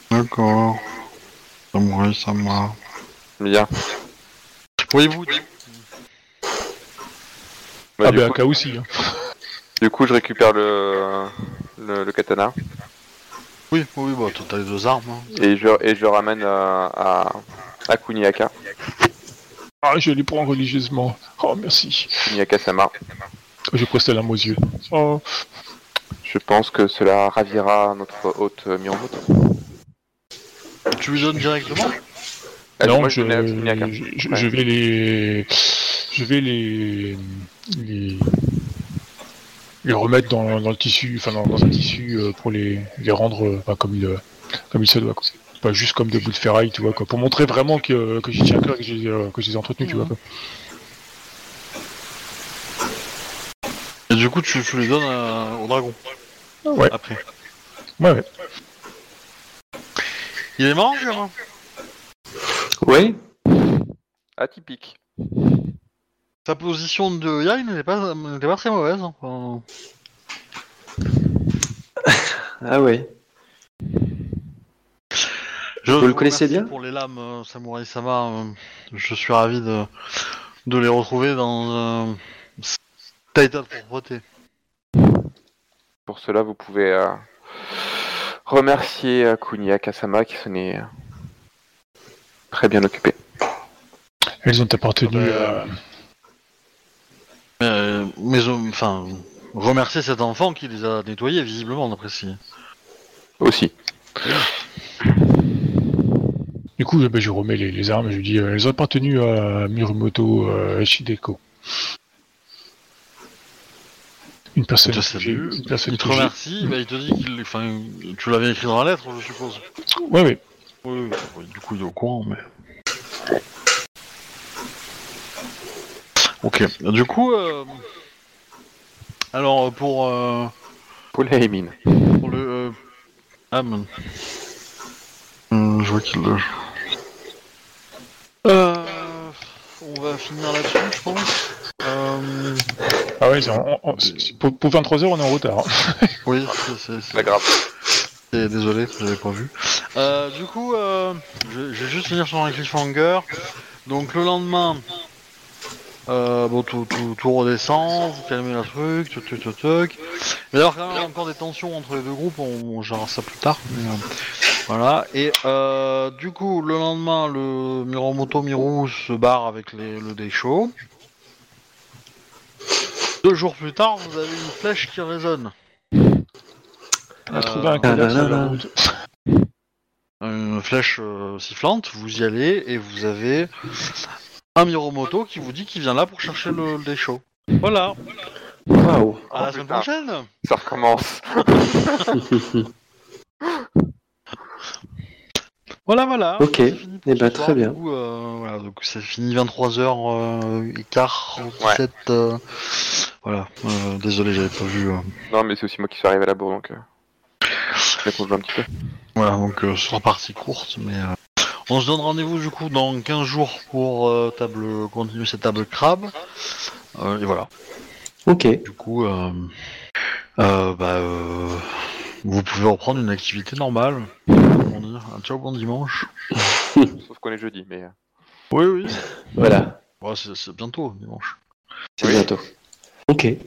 D'accord. Ça m'a. Bien. Voyez-vous Bah, ah du, ben, coup, Aka aussi. hein. du coup, je récupère le, le, le katana Oui, oui, bah t'as les deux armes. hein. et je, et je le ramène à, à, à Kuniaka. Ah, je les prends religieusement. Oh, merci. Kuniaka-sama. Je presse la aux yeux. Oh, Je pense que cela ravira notre hôte Miromoto. Tu lui donnes directement? Ah, non, moi, je, Ouais. je vais les, je vais les, les, les remettre dans, dans le tissu, enfin dans, dans un tissu euh, pour les, les rendre euh, enfin, comme il, euh, comme il se doit. Quoi. Pas juste comme des bouts de ferraille, tu vois, quoi. Pour montrer vraiment que, que j'y tiens à cœur et que j'ai euh, que je les ai entretenus, tu vois. Quoi. Et du coup, tu, tu les donnes à- au dragon. Ouais. Après. Ouais, ouais. Il est quand même. Oui, Atypique. Sa position de Yai n'était pas, n'était pas très mauvaise. hein. Enfin, ah ouais. je Vous le connaissez bien? Pour les lames, euh, Samurai Sama, euh, je suis ravi de, de les retrouver dans un état de propreté. Pour cela, vous pouvez euh, remercier euh, Kuni Akasama qui s'en est euh, très bien occupé. Elles ont appartenu Euh, à... Euh, mais euh, enfin, remercier cet enfant qui les a nettoyés, visiblement, d'après si. Aussi. Du coup, bah, je remets les, les armes et je dis euh, elles ont appartenu à Mirumoto euh, Shideko. Une personne te que une personne Il te remercie, bah, il te dit qu'il. Enfin, tu l'avais écrit dans la lettre, je suppose. Ouais, ouais. Oui, oui, oui, du coup, il est au courant, mais. Ok, du coup, euh... alors pour, euh... Pour les mines. pour le. Euh... Ah, man. Hum, je vois qu'il le. Euh... On va finir là-dessus, je pense. Euh... Ah ouais, c'est- on- on- c'est- pour, pour 23h, on est en retard. hein. Oui, c'est- c'est- c'est- Pas grave. Et Désolé, j'avais pas vu. Euh, du coup, euh, je, je vais juste finir sur un cliffhanger. Donc le lendemain, euh, bon, tout, tout, tout redescend, vous calmez le truc, tuc, tuc, tuc, tuc. Mais alors quand même encore des tensions entre les deux groupes, on, on gérera ça plus tard. mais, euh, voilà. Et euh, du coup, le lendemain, le Miromoto Miru se barre avec les, le Deisho. Deux jours plus tard, vous avez une flèche qui résonne. On a Euh, trouvé un cadavre sur la route. une flèche euh, sifflante, vous y allez et vous avez un Miromoto qui vous dit qu'il vient là pour chercher le, le déchaud. Voilà, Waouh. à la Oh, semaine putain. prochaine Ça recommence. Voilà, voilà Ok. pour Eh ben, très bien. Du coup, euh, voilà, donc c'est fini 23h et quart, Ouais. 17, euh, voilà, euh, désolé j'avais pas vu... euh, Non, mais c'est aussi moi qui suis arrivé à la bourre, donc... Euh... Je vais un petit peu. Voilà, donc euh, ce sera partie courte, mais euh, on se donne rendez-vous du coup dans 15 jours pour euh, table continuer cette table crabe. Euh, et voilà. Ok. Du coup, euh, euh, bah, euh, vous pouvez reprendre une activité normale. Comment dire Un ciao bon dimanche. Sauf qu'on est jeudi, mais... euh, Oui, oui. Voilà. Ouais, c'est c'est bientôt dimanche. C'est Oui. bientôt. Ok.